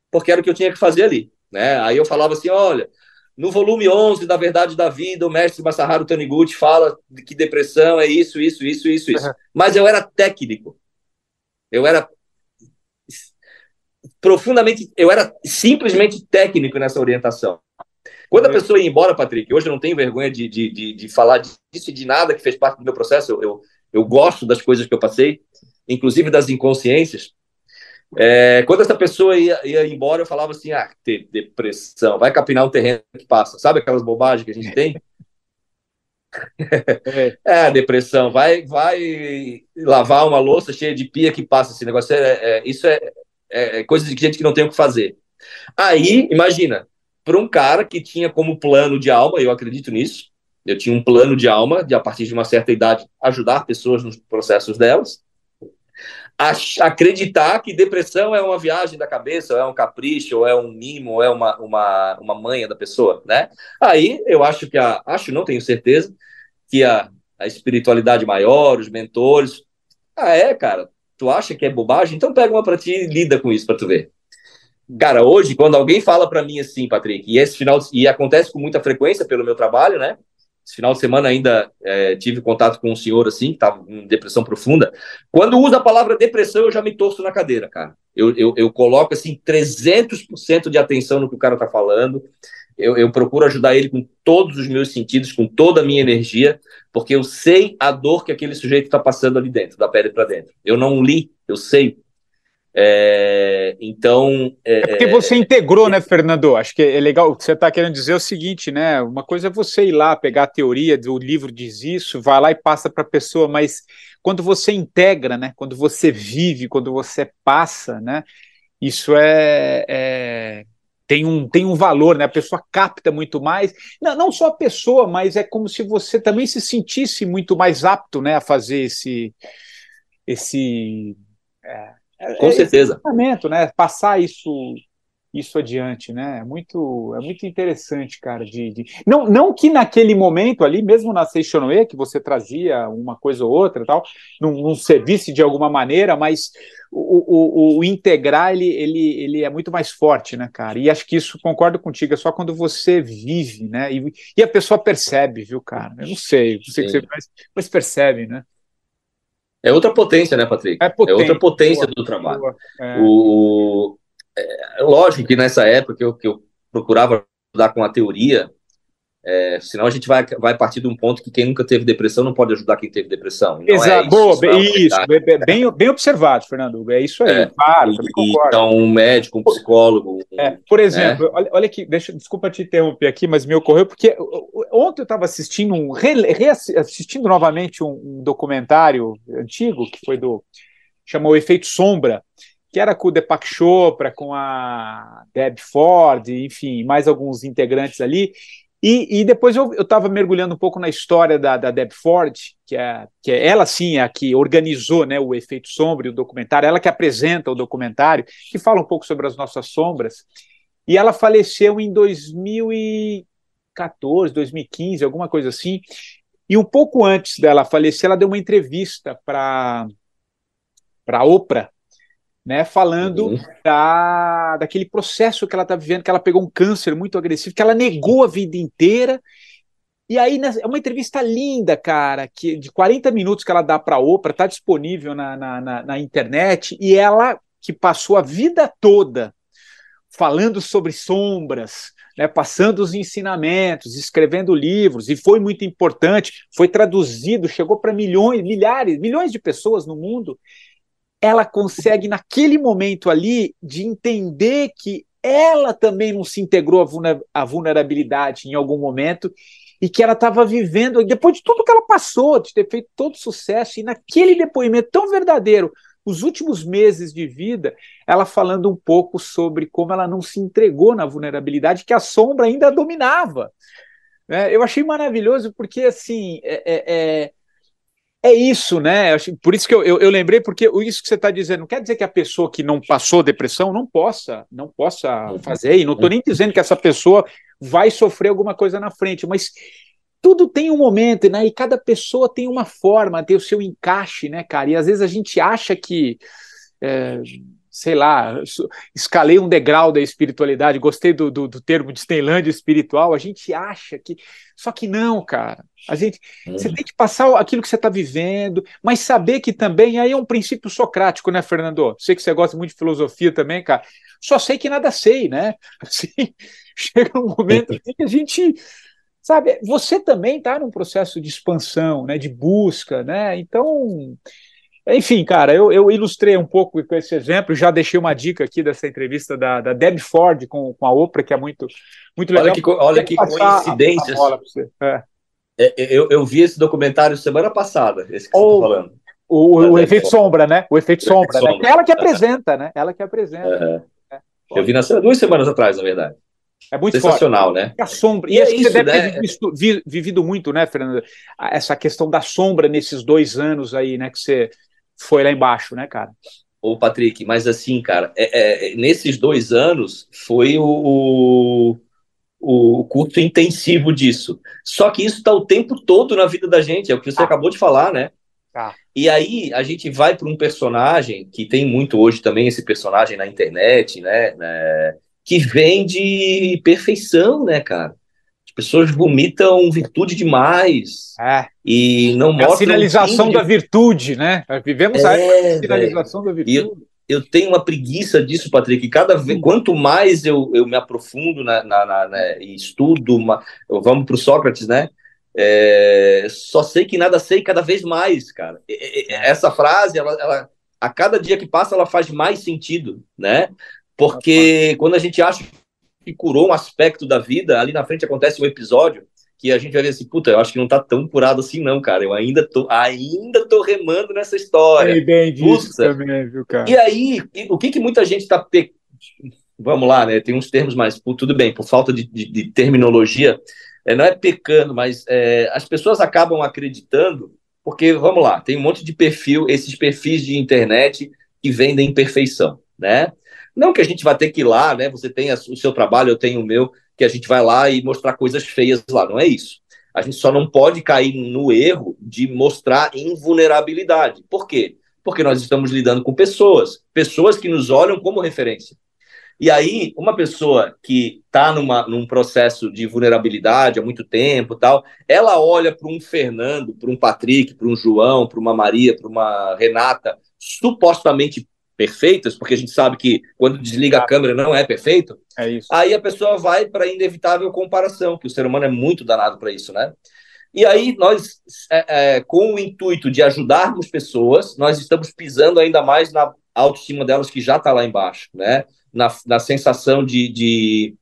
porque era o que eu tinha que fazer ali. Né? Aí eu falava assim: olha, no volume 11 da Verdade da Vida, o mestre Masaharu Taniguchi fala que depressão é isso, isso, isso, isso, isso. Uhum. Mas eu era técnico. Eu era profundamente, eu era simplesmente técnico nessa orientação. Quando a pessoa ia embora, Patrick, hoje eu não tenho vergonha de, de, de, de falar disso e de nada que fez parte do meu processo, eu, eu, eu gosto das coisas que eu passei, inclusive das inconsciências. É, quando essa pessoa ia, ia embora, eu falava assim: ah, ter depressão, vai capinar um terreno que passa. Sabe aquelas bobagens que a gente tem? É, é depressão, vai, vai lavar uma louça cheia de pia que passa. Esse negócio é, é isso é, é, é coisa de gente que não tem o que fazer. Aí, imagina, para um cara que tinha como plano de alma, eu acredito nisso, eu tinha um plano de alma de, a partir de uma certa idade, ajudar pessoas nos processos delas acreditar que depressão é uma viagem da cabeça, ou é um capricho, ou é um mimo, ou é uma, uma, uma manha da pessoa, né? Aí eu acho que a, acho, não tenho certeza, que a, a espiritualidade maior, os mentores, ah, é, cara, tu acha que é bobagem? Então pega uma para ti e lida com isso para tu ver. Cara, hoje, quando alguém fala para mim assim, Patrick, e esse final, e acontece com muita frequência pelo meu trabalho, né? Esse final de semana ainda é, tive contato com um senhor assim, que estava em depressão profunda. Quando usa a palavra depressão, eu já me torço na cadeira, cara. Eu, eu, eu coloco assim 300% de atenção no que o cara está falando. Eu, eu, procuro ajudar ele com todos os meus sentidos, com toda a minha energia, porque eu sei a dor que aquele sujeito está passando ali dentro, da pele para dentro. Eu não li, eu sei é, então. É, é, porque você integrou, né, Fernando? Acho que é legal. Você está querendo dizer o seguinte, né? Uma coisa é você ir lá, pegar a teoria do livro diz isso, vai lá e passa para a pessoa, mas quando você integra, né? Quando você vive, quando você passa, né? Isso é, é tem um, tem um valor, né? A pessoa capta muito mais. Não, não só a pessoa, mas é como se você também se sentisse muito mais apto, né, a fazer esse esse é, é, Com é certeza. né? Passar isso isso adiante, né? É muito, é muito interessante, cara. De, de... Não, não que naquele momento ali, mesmo na Seixonoe, que você trazia uma coisa ou outra, tal, não, não servisse de alguma maneira, mas o, o, o, integrar ele, ele, ele é muito mais forte, né, cara? E acho que isso concordo contigo, é só quando você vive, né? E, e a pessoa percebe, viu, cara? Eu não sei, não sei o que você faz, mas percebe, né? É outra potência, né, Patrick? É, potência, é outra potência boa, do trabalho. É. O, é, lógico que nessa época que eu, que eu procurava ajudar com a teoria, é, senão a gente vai, vai partir de um ponto que quem nunca teve depressão não pode ajudar quem teve depressão. É Exato, é boa, isso, isso bem, bem observado, Fernando. É isso aí, é, claro, Então, um médico, um psicólogo. É, por né? exemplo, olha, olha aqui, deixa, desculpa te interromper aqui, mas me ocorreu, porque ontem eu estava assistindo um, reassistindo novamente um, um, documentário antigo, que foi do. chamou Efeito Sombra, que era com o Deepak Chopra, com a Deb Ford, enfim, mais alguns integrantes ali, e, e depois eu estava mergulhando um pouco na história da, da Deb Ford, que é, que é ela sim é a que organizou né, o Efeito Sombra e o documentário, ela que apresenta o documentário, que fala um pouco sobre as nossas sombras. E ela faleceu em 2014, 2015, alguma coisa assim. E um pouco antes dela falecer, ela deu uma entrevista para a Oprah, né, falando uhum. da, daquele processo que ela está vivendo, que ela pegou um câncer muito agressivo, que ela negou a vida inteira. E aí, é uma entrevista linda, cara, que de 40 minutos que ela dá para a Oprah, está disponível na, na, na, na internet, e ela que passou a vida toda falando sobre sombras, né, passando os ensinamentos, escrevendo livros, e foi muito importante, foi traduzido, chegou para milhões, milhares, milhões de pessoas no mundo. Ela consegue, naquele momento ali, de entender que ela também não se integrou à vulnerabilidade em algum momento e que ela estava vivendo, depois de tudo que ela passou, de ter feito todo sucesso, e naquele depoimento tão verdadeiro, os últimos meses de vida, ela falando um pouco sobre como ela não se entregou na vulnerabilidade que a sombra ainda dominava. É, eu achei maravilhoso porque, assim, é, é, é, isso, né? Por isso que eu, eu, eu, lembrei, porque isso que você está dizendo não quer dizer que a pessoa que não passou depressão não possa, não possa fazer, e não estou nem dizendo que essa pessoa vai sofrer alguma coisa na frente, mas tudo tem um momento, né? E cada pessoa tem uma forma, tem o seu encaixe, né, cara? E às vezes a gente acha que, é, sei lá, escalei um degrau da espiritualidade, gostei do, do, do termo de Disneylandia espiritual, a gente acha que. Só que não, cara. A gente, uhum. Você tem que passar aquilo que você está vivendo, mas saber que também aí é um princípio socrático, né, Fernando? Sei que você gosta muito de filosofia também, cara. Só sei que nada sei, né? Assim, chega um momento que a gente Sabe, você também está num processo de expansão, né, de busca, né? Então, enfim, cara, eu, eu, ilustrei um pouco com esse exemplo, já deixei uma dica aqui dessa entrevista da, da Deb Ford com, com a Oprah, que é muito, muito legal. Olha que, olha que coincidências. É. É, eu, eu vi esse documentário semana passada, esse que Ou, você está falando. O, o, o efeito sombra, né? O efeito sombra, né? sombra. Ela que apresenta, né? Ela que apresenta. É. Eu vi na, duas semanas atrás, na verdade. É muito sensacional, forte. né? A sombra. E, e é que você deve né? ter visto, vi, vivido muito, né, Fernando? Essa questão da sombra nesses dois anos aí, né, que você foi lá embaixo, né, cara? Ô, Patrick, mas assim, cara, é, é, nesses dois anos foi o, o, o curso intensivo disso. Só que isso está o tempo todo na vida da gente, é o que você ah. acabou de falar, né? Ah. E aí a gente vai para um personagem que tem muito hoje também esse personagem na internet, né? né que vem de perfeição, né, cara? As pessoas vomitam virtude demais. É. E não mostram. A sinalização de... da virtude, né? Vivemos é, a época da sinalização da virtude. Eu, eu, tenho uma preguiça disso, Patrick. Cada vez, quanto mais eu, eu me aprofundo na, na, na, na e estudo, uma, vamos para o Sócrates, né? É, só sei que nada sei cada vez mais, cara. Essa frase, ela, ela, a cada dia que passa, ela faz mais sentido, né? Porque quando a gente acha que curou um aspecto da vida, ali na frente acontece um episódio que a gente vai ver assim, puta, eu acho que não tá tão curado assim não, cara. Eu ainda tô, ainda tô remando nessa história. Sei bem disso também, viu, cara? E aí, o que que muita gente tá pe... Vamos lá, né? Tem uns termos mais, tudo bem, por falta de, de, de terminologia, é, não é pecando, mas é, as pessoas acabam acreditando, porque, vamos lá, tem um monte de perfil, esses perfis de internet que vendem perfeição, né? Não que a gente vai ter que ir lá, né? Você tem o seu trabalho, eu tenho o meu, que a gente vai lá e mostrar coisas feias lá. Não é isso. A gente só não pode cair no erro de mostrar invulnerabilidade. Por quê? Porque nós estamos lidando com pessoas, pessoas que nos olham como referência. E aí, uma pessoa que está num processo de vulnerabilidade há muito tempo, tal, ela olha para um Fernando, para um Patrick, para um João, para uma Maria, para uma Renata, supostamente perfeitas, porque a gente sabe que quando desliga a câmera não é perfeito. É isso. Aí a pessoa vai para a inevitável comparação, que o ser humano é muito danado para isso, né? E aí nós, é, é, com o intuito de ajudarmos pessoas, nós estamos pisando ainda mais na autoestima delas que já está lá embaixo, né? Na, na sensação de, de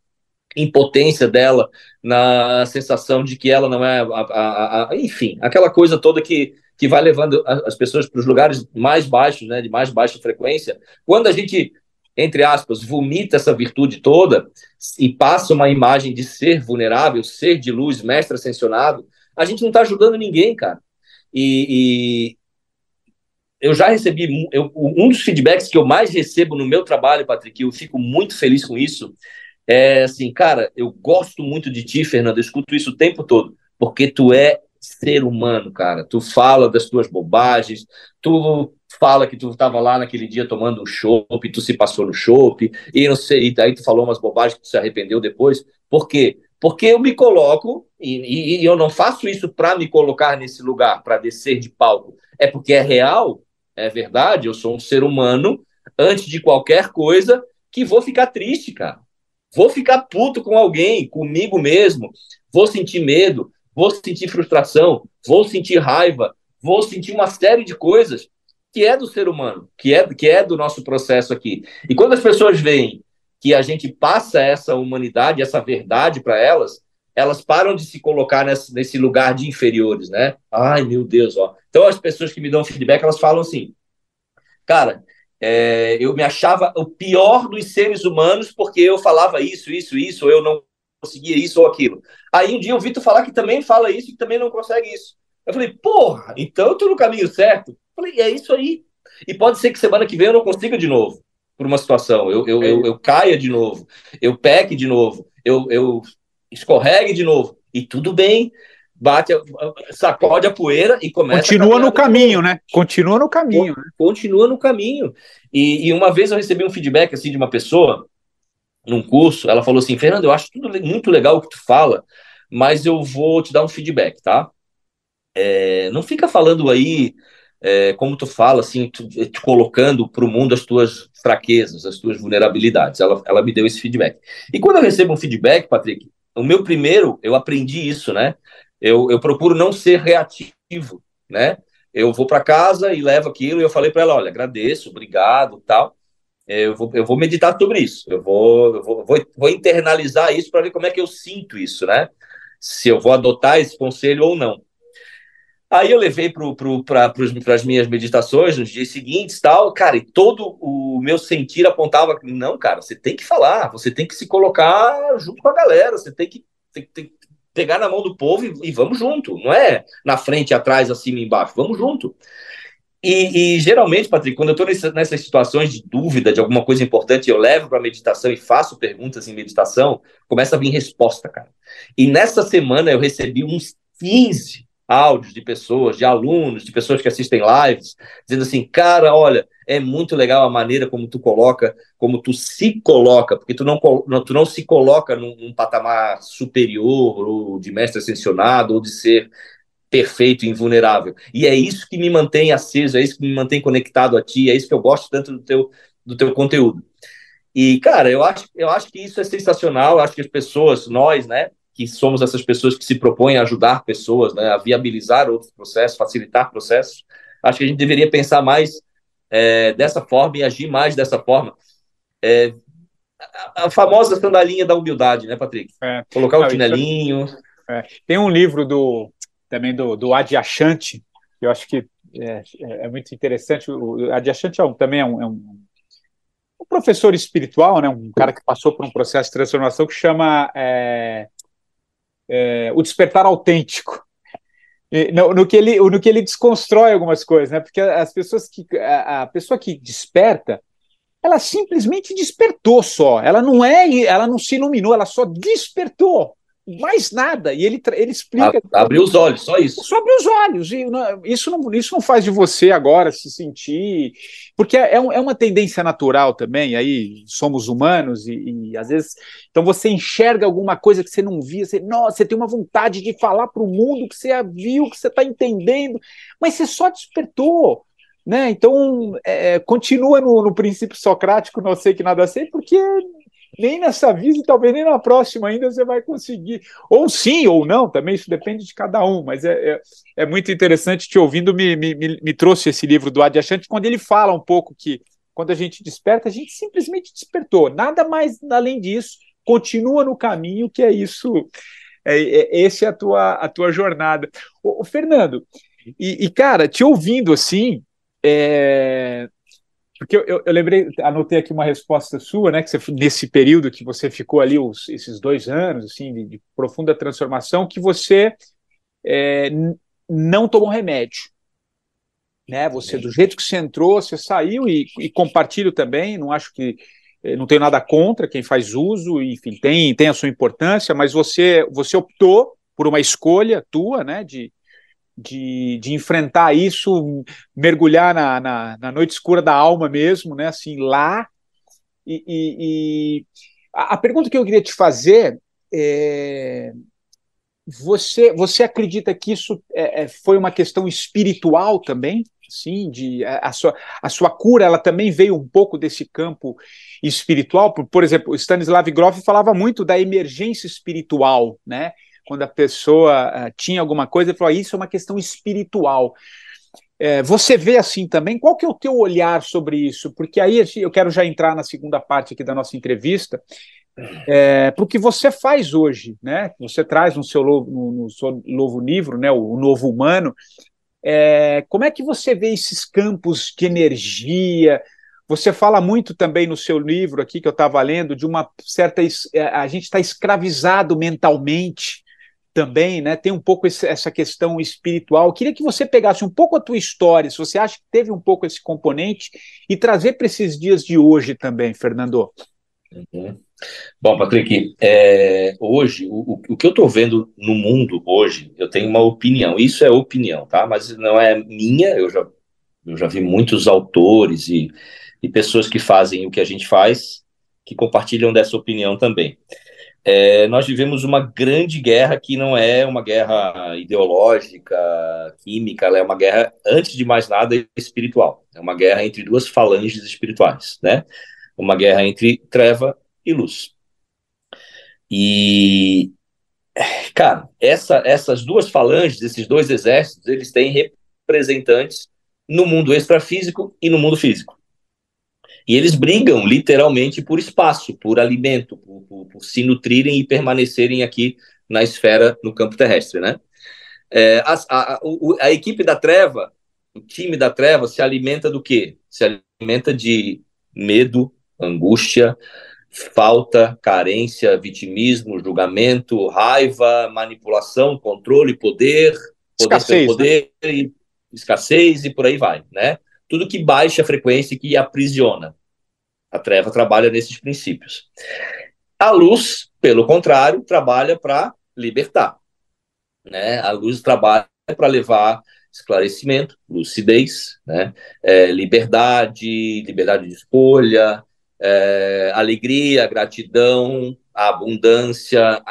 impotência dela, na sensação de que ela não é, a, a, a, enfim, aquela coisa toda que que vai levando as pessoas para os lugares mais baixos, né, de mais baixa frequência. Quando a gente, entre aspas, vomita essa virtude toda e passa uma imagem de ser vulnerável, ser de luz, mestre ascensionado, a gente não está ajudando ninguém, cara. E, e, eu já recebi eu, um dos feedbacks que eu mais recebo no meu trabalho, Patrick, eu fico muito feliz com isso. É assim, cara, eu gosto muito de ti, Fernando, eu escuto isso o tempo todo, porque tu é ser humano, cara. Tu fala das tuas bobagens, tu fala que tu estava lá naquele dia tomando um chopp, tu se passou no chopp, e não sei, e daí tu falou umas bobagens que tu se arrependeu depois. Por quê? Porque eu me coloco, e, e, e eu não faço isso para me colocar nesse lugar, para descer de palco. É porque é real, é verdade, eu sou um ser humano, antes de qualquer coisa, que vou ficar triste, cara. Vou ficar puto com alguém, comigo mesmo, vou sentir medo, vou sentir frustração, vou sentir raiva, vou sentir uma série de coisas que é do ser humano, que é, que é do nosso processo aqui. E quando as pessoas veem que a gente passa essa humanidade, essa verdade para elas, elas param de se colocar nesse, nesse lugar de inferiores, né? Ai, meu Deus, ó. Então, as pessoas que me dão feedback, elas falam assim, cara, é, eu me achava o pior dos seres humanos porque eu falava isso, isso, isso, eu não conseguia isso ou aquilo. Aí um dia eu vi tu falar que também fala isso e também não consegue isso. Eu falei, porra, então eu tô no caminho certo. Eu falei, é isso aí. E pode ser que semana que vem eu não consiga de novo por uma situação, eu, eu, eu, eu caia de novo, eu peque de novo, eu, eu escorregue de novo, e tudo bem, bate, sacode a poeira e começa. Continua no caminho, né? Continua no caminho. Né? Continua no caminho. E, e, uma vez eu recebi um feedback assim de uma pessoa num curso, ela falou assim, Fernando, eu acho tudo muito legal o que tu fala, mas eu vou te dar um feedback, tá? É, não fica falando aí é, como tu fala, assim, tu, te colocando para o mundo as tuas fraquezas, as tuas vulnerabilidades. Ela, ela me deu esse feedback. E quando eu recebo um feedback, Patrick, o meu primeiro, eu aprendi isso, né? Eu, eu procuro não ser reativo, né? Eu vou para casa e levo aquilo e eu falei para ela, olha, agradeço, obrigado, tal. Eu vou, eu vou meditar sobre isso. Eu vou, eu vou, vou, vou internalizar isso para ver como é que eu sinto isso, né? Se eu vou adotar esse conselho ou não. Aí eu levei para as minhas meditações nos dias seguintes, tal, cara, e todo o meu sentir apontava que não, cara, você tem que falar, você tem que se colocar junto com a galera, você tem que, tem, tem, pegar na mão do povo e, e, vamos junto, não é na frente, atrás, acima e embaixo, vamos junto. E, e geralmente, Patrick, quando eu estou nessa, nessas situações de dúvida de alguma coisa importante, eu levo para a meditação e faço perguntas em meditação, começa a vir resposta, cara. E nessa semana eu recebi uns 15 áudios de pessoas, de alunos, de pessoas que assistem lives, dizendo assim, cara, olha, é muito legal a maneira como tu coloca, como tu se coloca, porque tu não, tu não se coloca num, num patamar superior, ou de mestre ascensionado, ou de ser perfeito e invulnerável. E é isso que me mantém aceso, é isso que me mantém conectado a ti, é isso que eu gosto tanto do teu, do teu conteúdo. E, cara, eu acho, eu acho que isso é sensacional, eu acho que as pessoas, nós, né, que somos essas pessoas que se propõem a ajudar pessoas, né, a viabilizar outros processos, facilitar processos. Acho que a gente deveria pensar mais é, dessa forma e agir mais dessa forma. É, a, a, famosa sandalinha da humildade, né, Patrick? É. Colocar o um chinelinho. É. Tem um livro do também do, do Adyashanti, que eu acho que é, é muito interessante. O Adyashanti é um, também é um, é um, um, professor espiritual, né, um cara que passou por um processo de transformação que chama é, é, o despertar autêntico. No, no, que ele, no que ele desconstrói algumas coisas, né? Porque as pessoas que a, a, pessoa que desperta, ela simplesmente despertou só. Ela não é, ela não se iluminou, ela só despertou mais nada. E ele, ele explica. Abriu os olhos, só isso. Só abriu os olhos. E não, isso, não, isso não faz de você agora se sentir. Porque é, é, uma tendência natural também, aí somos humanos, e, e, às vezes. Então você enxerga alguma coisa que você não via, você, nossa, você tem uma vontade de falar para o mundo que você viu, que você está entendendo, mas você só despertou. Né? Então, é, continua no, no princípio socrático, não sei que nada sei, porque nem nessa vida e talvez nem na próxima ainda você vai conseguir. Ou sim, ou não, também isso depende de cada um, mas é, é, é muito interessante te ouvindo, me, me, me, trouxe esse livro do Adyashanti, quando ele fala um pouco que quando a gente desperta, a gente simplesmente despertou, nada mais além disso, continua no caminho, que é isso, é, é, esse é a tua, a tua jornada. O, Fernando, e, e, cara, te ouvindo assim, é, porque eu, eu, eu, lembrei, anotei aqui uma resposta sua, né? Que você, nesse período que você ficou ali, os, esses dois anos, assim, de, de profunda transformação, que você é, não tomou remédio. Né? Você, do jeito que você entrou, você saiu e, e compartilho também, não acho que é, não tenho nada contra quem faz uso, enfim, tem, tem a sua importância, mas você, você optou por uma escolha tua, né, de, de, de enfrentar isso, mergulhar na, na, na, noite escura da alma mesmo, né? Assim, lá. E, e, e a, pergunta que eu queria te fazer é. Você, você acredita que isso é, é foi uma questão espiritual também? Sim, de a, a, sua, a sua cura ela também veio um pouco desse campo espiritual. Por, por exemplo, Stanislav Grof falava muito da emergência espiritual, né? Quando a pessoa uh, tinha alguma coisa, ele falou: ah, isso é uma questão espiritual. É, você vê assim também? Qual que é o teu olhar sobre isso? Porque aí eu quero já entrar na segunda parte aqui da nossa entrevista, é, para o que você faz hoje, né? Você traz no seu novo, no, no seu novo livro, né? O, o Novo Humano. É, como é que você vê esses campos de energia? Você fala muito também no seu livro aqui que eu estava lendo de uma certa a gente está escravizado mentalmente também, né? Tem um pouco esse, essa questão espiritual. Eu queria que você pegasse um pouco a tua história, se você acha que teve um pouco esse componente, e trazer para esses dias de hoje também, Fernando. Uhum. Bom, Patrick, é, hoje, o, o que eu estou vendo no mundo hoje, eu tenho uma opinião, isso é opinião, tá? Mas não é minha, eu já, eu já vi muitos autores e, e pessoas que fazem o que a gente faz, que compartilham dessa opinião também é, nós vivemos uma grande guerra que não é uma guerra ideológica, química, ela é uma guerra, antes de mais nada, espiritual. É uma guerra entre duas falanges espirituais, né? Uma guerra entre treva e luz. E, cara, essa, essas duas falanges, esses dois exércitos, eles têm representantes no mundo extrafísico e no mundo físico. E eles brigam literalmente por espaço, por alimento, por, por, por se nutrirem e permanecerem aqui na esfera, no campo terrestre, né? É, a, a, a, equipe da treva, o time da treva, se alimenta do quê? Se alimenta de medo, angústia, falta, carência, vitimismo, julgamento, raiva, manipulação, controle, poder, poder escassez, poder, né? e, escassez e por aí vai, né? Tudo que baixa a frequência e que aprisiona. A treva trabalha nesses princípios. A luz, pelo contrário, trabalha para libertar. Né? A luz trabalha para levar esclarecimento, lucidez, né? É, liberdade, liberdade de escolha, é, alegria, gratidão, abundância,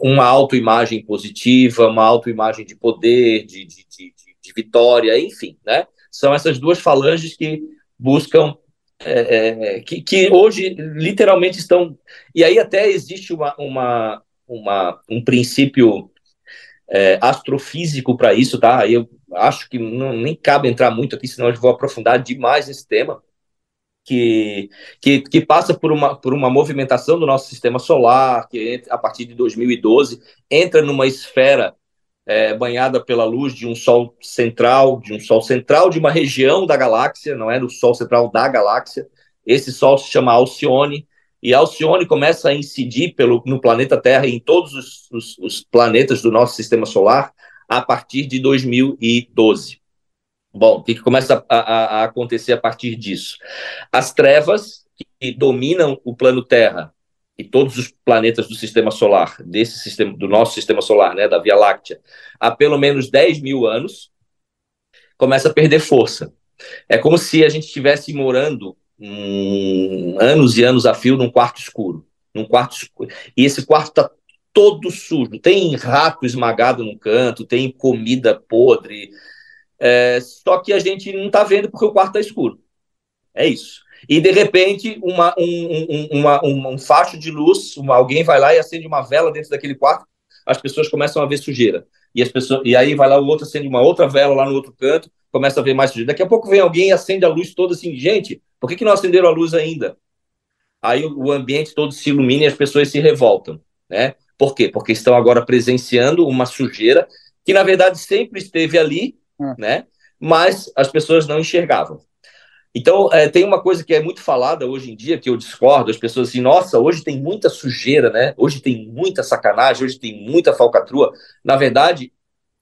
uma autoimagem positiva, uma autoimagem de poder, de, de, de, de, vitória, enfim, né? São essas duas falanges que buscam é, é, que, que, hoje literalmente estão. E aí até existe uma, uma, uma um princípio é, astrofísico para isso, tá? Eu acho que não, nem cabe entrar muito aqui, senão eu vou aprofundar demais esse tema. Que, que, que, passa por uma, por uma movimentação do nosso sistema solar, que a partir de 2012 entra numa esfera é, banhada pela luz de um Sol central, de um Sol central de uma região da galáxia, não é do Sol central da galáxia. Esse Sol se chama Alcione, e Alcione começa a incidir pelo, no planeta Terra e em todos os, os, os planetas do nosso sistema solar a partir de 2012. Bom, o que, começa a, a, a acontecer a partir disso? As trevas que dominam o plano Terra e todos os planetas do sistema solar, desse sistema, do nosso sistema solar, né, da Via Láctea, há pelo menos 10 mil anos, começa a perder força. É como se a gente estivesse morando hum, anos e anos a fio num quarto escuro. Num quarto escuro. E esse quarto está todo sujo. Tem rato esmagado no canto, tem comida podre. É, só que a gente não está vendo porque o quarto está escuro. É isso e de repente uma, um, um, uma, um, um facho de luz, uma, alguém vai lá e acende uma vela dentro daquele quarto, as pessoas começam a ver sujeira. E, as pessoas, e aí vai lá o outro, acende uma outra vela lá no outro canto, começa a ver mais sujeira. Daqui a pouco vem alguém e acende a luz toda assim, gente, por que, que não acenderam a luz ainda? Aí o, ambiente todo se ilumina e as pessoas se revoltam, né? Por quê? Porque estão agora presenciando uma sujeira que, na verdade, sempre esteve ali, hum. né? Mas as pessoas não enxergavam. Então, é, tem uma coisa que é muito falada hoje em dia, que eu discordo, as pessoas assim, nossa, hoje tem muita sujeira, né? Hoje tem muita sacanagem, hoje tem muita falcatrua. Na verdade,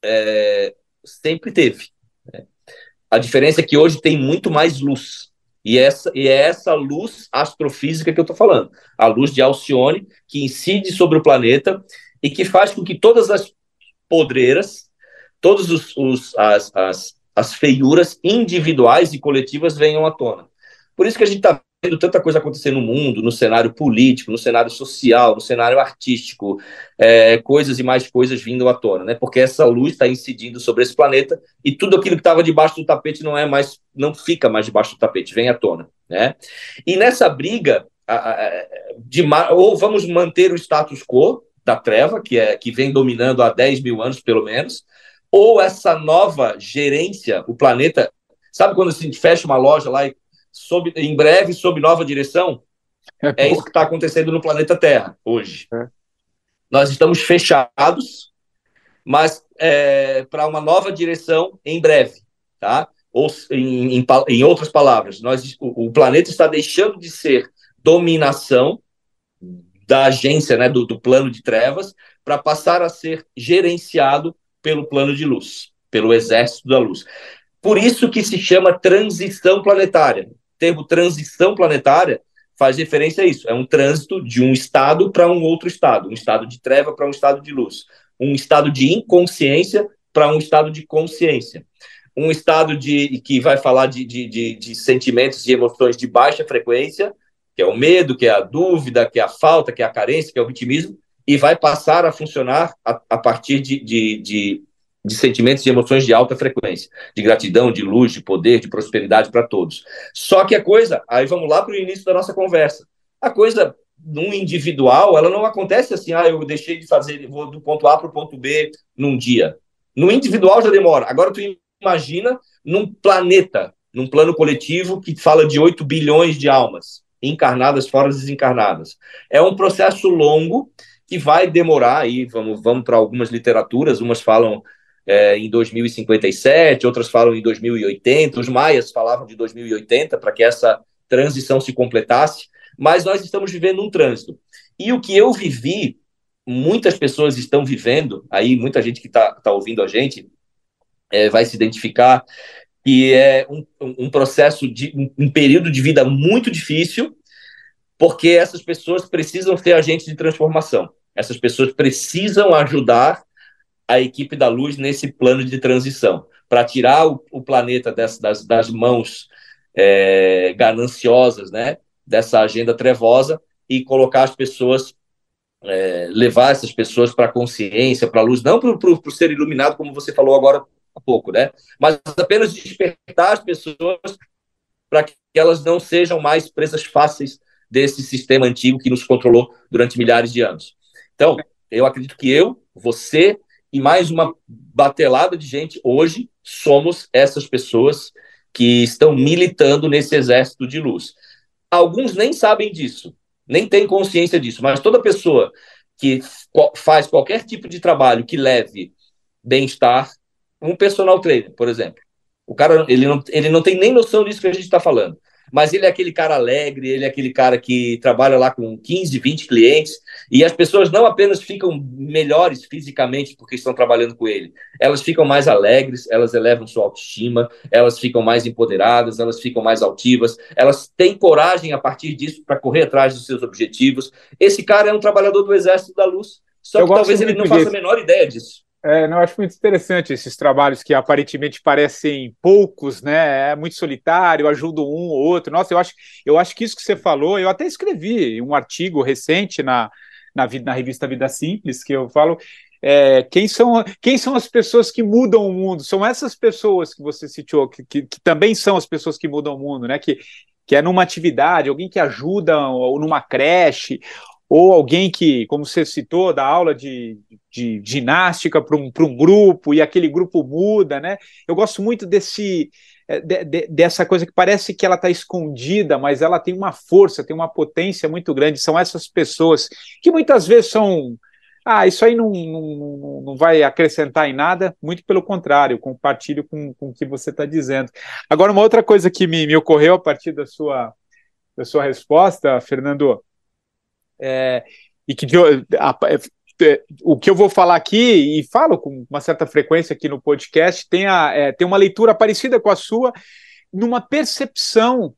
é, sempre teve. Né? A diferença é que hoje tem muito mais luz. E, essa, e é essa luz astrofísica que eu estou falando. A luz de Alcione, que incide sobre o planeta e que faz com que todas as podreiras todas os, os, as, as, as feiuras individuais e coletivas venham à tona. Por isso que a gente está vendo tanta coisa acontecer no mundo, no cenário político, no cenário social, no cenário artístico, é, coisas e mais coisas vindo à tona, né? Porque essa luz está incidindo sobre esse planeta e tudo aquilo que estava debaixo do tapete não é mais, não fica mais debaixo do tapete, vem à tona, né? E nessa briga de ou vamos manter o status quo da treva, que é que vem dominando há 10 mil anos pelo menos, ou essa nova gerência, o planeta, sabe quando a gente fecha uma loja lá e sob, em breve, sob nova direção. É, é isso que está acontecendo no planeta Terra hoje. É. Nós estamos fechados, mas é, para uma nova direção em breve, tá? Ou em, em, em outras palavras, nós, o, o, planeta está deixando de ser dominação da agência, né, do, do plano de trevas, para passar a ser gerenciado pelo plano de luz, pelo exército da luz. Por isso que se chama transição planetária termo transição planetária faz referência a isso. É um trânsito de um estado para um outro estado, um estado de treva para um estado de luz, um estado de inconsciência para um estado de consciência, um estado de que vai falar de, de, de, de sentimentos e emoções de baixa frequência, que é o medo, que é a dúvida, que é a falta, que é a carência, que é o vitimismo, e vai passar a funcionar a, a partir de, de, de de sentimentos e emoções de alta frequência, de gratidão, de luz, de poder, de prosperidade para todos. Só que a coisa, aí vamos lá para o início da nossa conversa. A coisa num individual, ela não acontece assim, ah, eu deixei de fazer, vou do ponto A para o ponto B num dia. No individual já demora. Agora tu imagina num planeta, num plano coletivo que fala de 8 bilhões de almas, encarnadas, fora desencarnadas. É um processo longo que vai demorar aí, vamos, vamos para algumas literaturas, umas falam é, em 2057, outras falam em 2080, os maias falavam de 2080 para que essa transição se completasse, mas nós estamos vivendo um trânsito. E o que eu vivi, muitas pessoas estão vivendo, aí muita gente que está tá ouvindo a gente é, vai se identificar, que é um, um processo de um, período de vida muito difícil, porque essas pessoas precisam ser agentes de transformação. Essas pessoas precisam ajudar a equipe da luz nesse plano de transição, para tirar o, o planeta das, das, das mãos é, gananciosas, né, dessa agenda trevosa e colocar as pessoas, é, levar essas pessoas para a consciência, para a luz, não para o ser iluminado, como você falou agora há pouco, né, mas apenas despertar as pessoas para que elas não sejam mais presas fáceis desse sistema antigo que nos controlou durante milhares de anos. Então, eu acredito que eu, você e mais uma batelada de gente hoje somos essas pessoas que estão militando nesse exército de luz. Alguns nem sabem disso, nem têm consciência disso, mas toda pessoa que faz qualquer tipo de trabalho que leve bem-estar, um personal trainer, por exemplo, o cara ele não, ele não tem nem noção disso que a gente está falando mas ele é aquele cara alegre, ele é aquele cara que trabalha lá com 15, 20 clientes, e as pessoas não apenas ficam melhores fisicamente porque estão trabalhando com ele, elas ficam mais alegres, elas elevam sua autoestima, elas ficam mais empoderadas, elas ficam mais altivas, elas têm coragem a partir disso para correr atrás dos seus objetivos. Esse cara é um trabalhador do Exército da Luz, só Eu que talvez ele não faça a menor ideia disso. É, não, acho muito interessante esses trabalhos que aparentemente parecem poucos, né? É muito solitário, ajudam um ou outro. Nossa, eu acho, eu acho que isso que você falou, eu até escrevi um artigo recente na, na, na revista Vida Simples, que eu falo é, quem, são, quem são as pessoas que mudam o mundo? São essas pessoas que você citou, que, que, que também são as pessoas que mudam o mundo, né? Que, que é numa atividade, alguém que ajuda ou numa creche, ou alguém que, como você citou, dá aula de, de ginástica para um, um grupo e aquele grupo muda, né? Eu gosto muito desse é, de, de, dessa coisa que parece que ela está escondida, mas ela tem uma força, tem uma potência muito grande. São essas pessoas que muitas vezes são. Ah, isso aí não, não, não vai acrescentar em nada, muito pelo contrário, compartilho com, com o que você está dizendo. Agora, uma outra coisa que me, me ocorreu a partir da sua, da sua resposta, Fernando, é, e que a, é, o que eu vou falar aqui, e falo com uma certa frequência aqui no podcast, tem, a, é, tem uma leitura parecida com a sua, numa percepção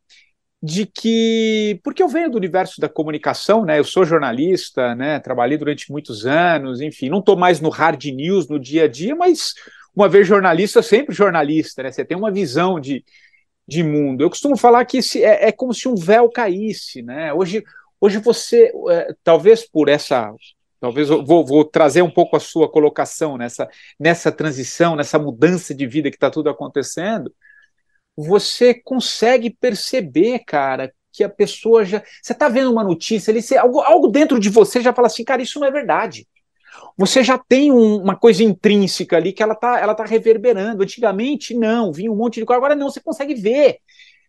de que, porque eu venho do universo da comunicação, né? Eu sou jornalista, né? Trabalhei durante muitos anos, enfim, não estou mais no hard news no dia a dia, mas uma vez jornalista, sempre jornalista, né? Você tem uma visão de, de mundo. Eu costumo falar que esse é, é como se um véu caísse, né? Hoje, hoje você, é, talvez por essa, talvez vou, vou, trazer um pouco a sua colocação nessa, nessa transição, nessa mudança de vida que está tudo acontecendo. Você consegue perceber, cara, que a pessoa já. Você está vendo uma notícia ali, algo, algo dentro de você já fala assim, cara, isso não é verdade você já tem um, uma coisa intrínseca ali que ela está ela tá reverberando. Antigamente, não, vinha um monte de coisa, agora não, você consegue ver.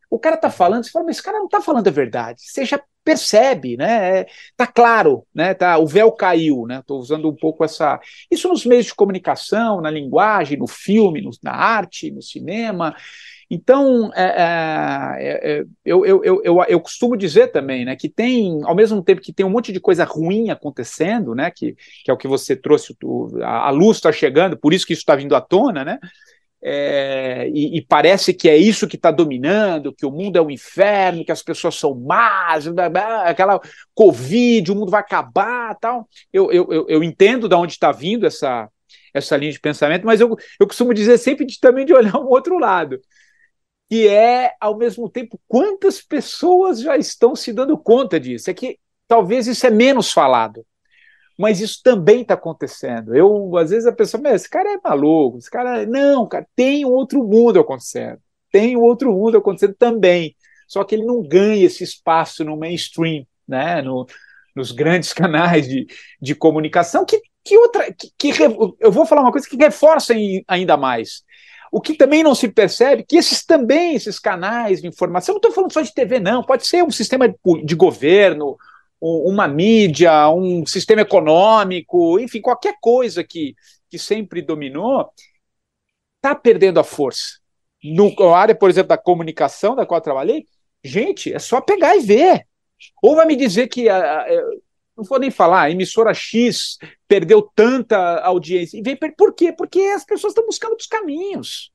O cara está falando, você fala, mas esse cara não está falando a verdade. Você já percebe, né? É, tá claro, né? Tá, o véu caiu, né? Estou usando um pouco essa. Isso nos meios de comunicação, na linguagem, no filme, no, na arte, no cinema. Então, é, é, é, eu, eu, eu, eu, costumo dizer também, né, que tem, ao mesmo tempo que tem um monte de coisa ruim acontecendo, né, que, que é o que você trouxe, a luz está chegando, por isso que isso está vindo à tona, né, é, e, e, parece que é isso que está dominando, que o mundo é um inferno, que as pessoas são más, aquela Covid, o mundo vai acabar tal. Eu, eu, eu, entendo de onde está vindo essa, essa linha de pensamento, mas eu, eu costumo dizer sempre de, também de olhar um outro lado que é, ao mesmo tempo, quantas pessoas já estão se dando conta disso. É que talvez isso é menos falado, mas isso também está acontecendo. Eu, às vezes, a pessoa, esse cara é maluco, esse cara. Não, cara, tem um outro mundo acontecendo. Tem um outro mundo acontecendo também. Só que ele não ganha esse espaço no mainstream, né? No, nos grandes canais de, de comunicação, que, que outra. Que, que, eu vou falar uma coisa que reforça ainda mais o que também não se percebe que esses também, esses canais de informação, não estou falando só de TV, não, pode ser um sistema de, de governo, uma mídia, um sistema econômico, enfim, qualquer coisa que, que sempre dominou, está perdendo a força. No, na área, por exemplo, da comunicação, da qual eu trabalhei, gente, é só pegar e ver. Ou vai me dizer que a, a, não vou nem falar, a emissora X perdeu tanta audiência. E vem por quê? Porque as pessoas estão buscando outros caminhos.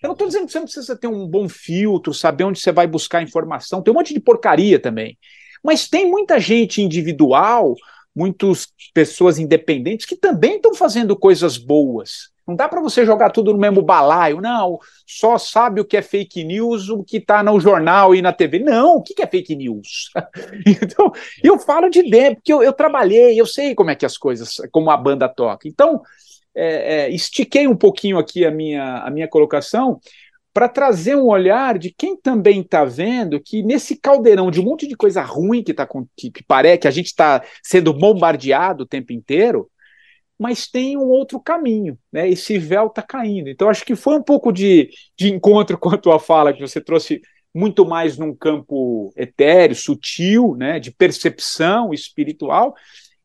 Eu não estou dizendo que você não precisa ter um bom filtro, saber onde você vai buscar informação, tem um monte de porcaria também. Mas tem muita gente individual, muitas pessoas independentes que também estão fazendo coisas boas. Não dá para você jogar tudo no mesmo balaio, não. Só sabe o que é fake news, o que está no jornal e na TV. Não, o que é fake news? então, eu falo de dentro, porque eu, eu, trabalhei, eu sei como é que as coisas, como a banda toca. Então, é, é, estiquei um pouquinho aqui a minha, a minha colocação para trazer um olhar de quem também está vendo que nesse caldeirão de um monte de coisa ruim que, tá, que, que parece que a gente está sendo bombardeado o tempo inteiro, mas tem um outro caminho, né? Esse véu está caindo. Então, acho que foi um pouco de, de encontro com a tua fala, que você trouxe muito mais num campo etéreo, sutil, né? De percepção espiritual.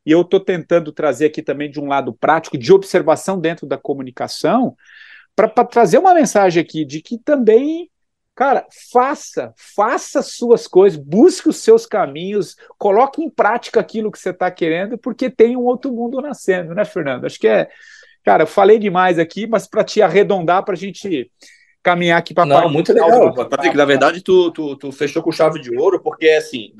E eu estou tentando trazer aqui também de um lado prático, de observação dentro da comunicação, para trazer uma mensagem aqui de que também Cara, faça, faça suas coisas, busque os seus caminhos, coloque em prática aquilo que você está querendo, porque tem um outro mundo nascendo, né, Fernando? Acho que é. Cara, eu falei demais aqui, mas para te arredondar, para a gente caminhar aqui para Não, muito legal. Patrick, na verdade, tu, tu, tu, fechou com chave de ouro, porque assim,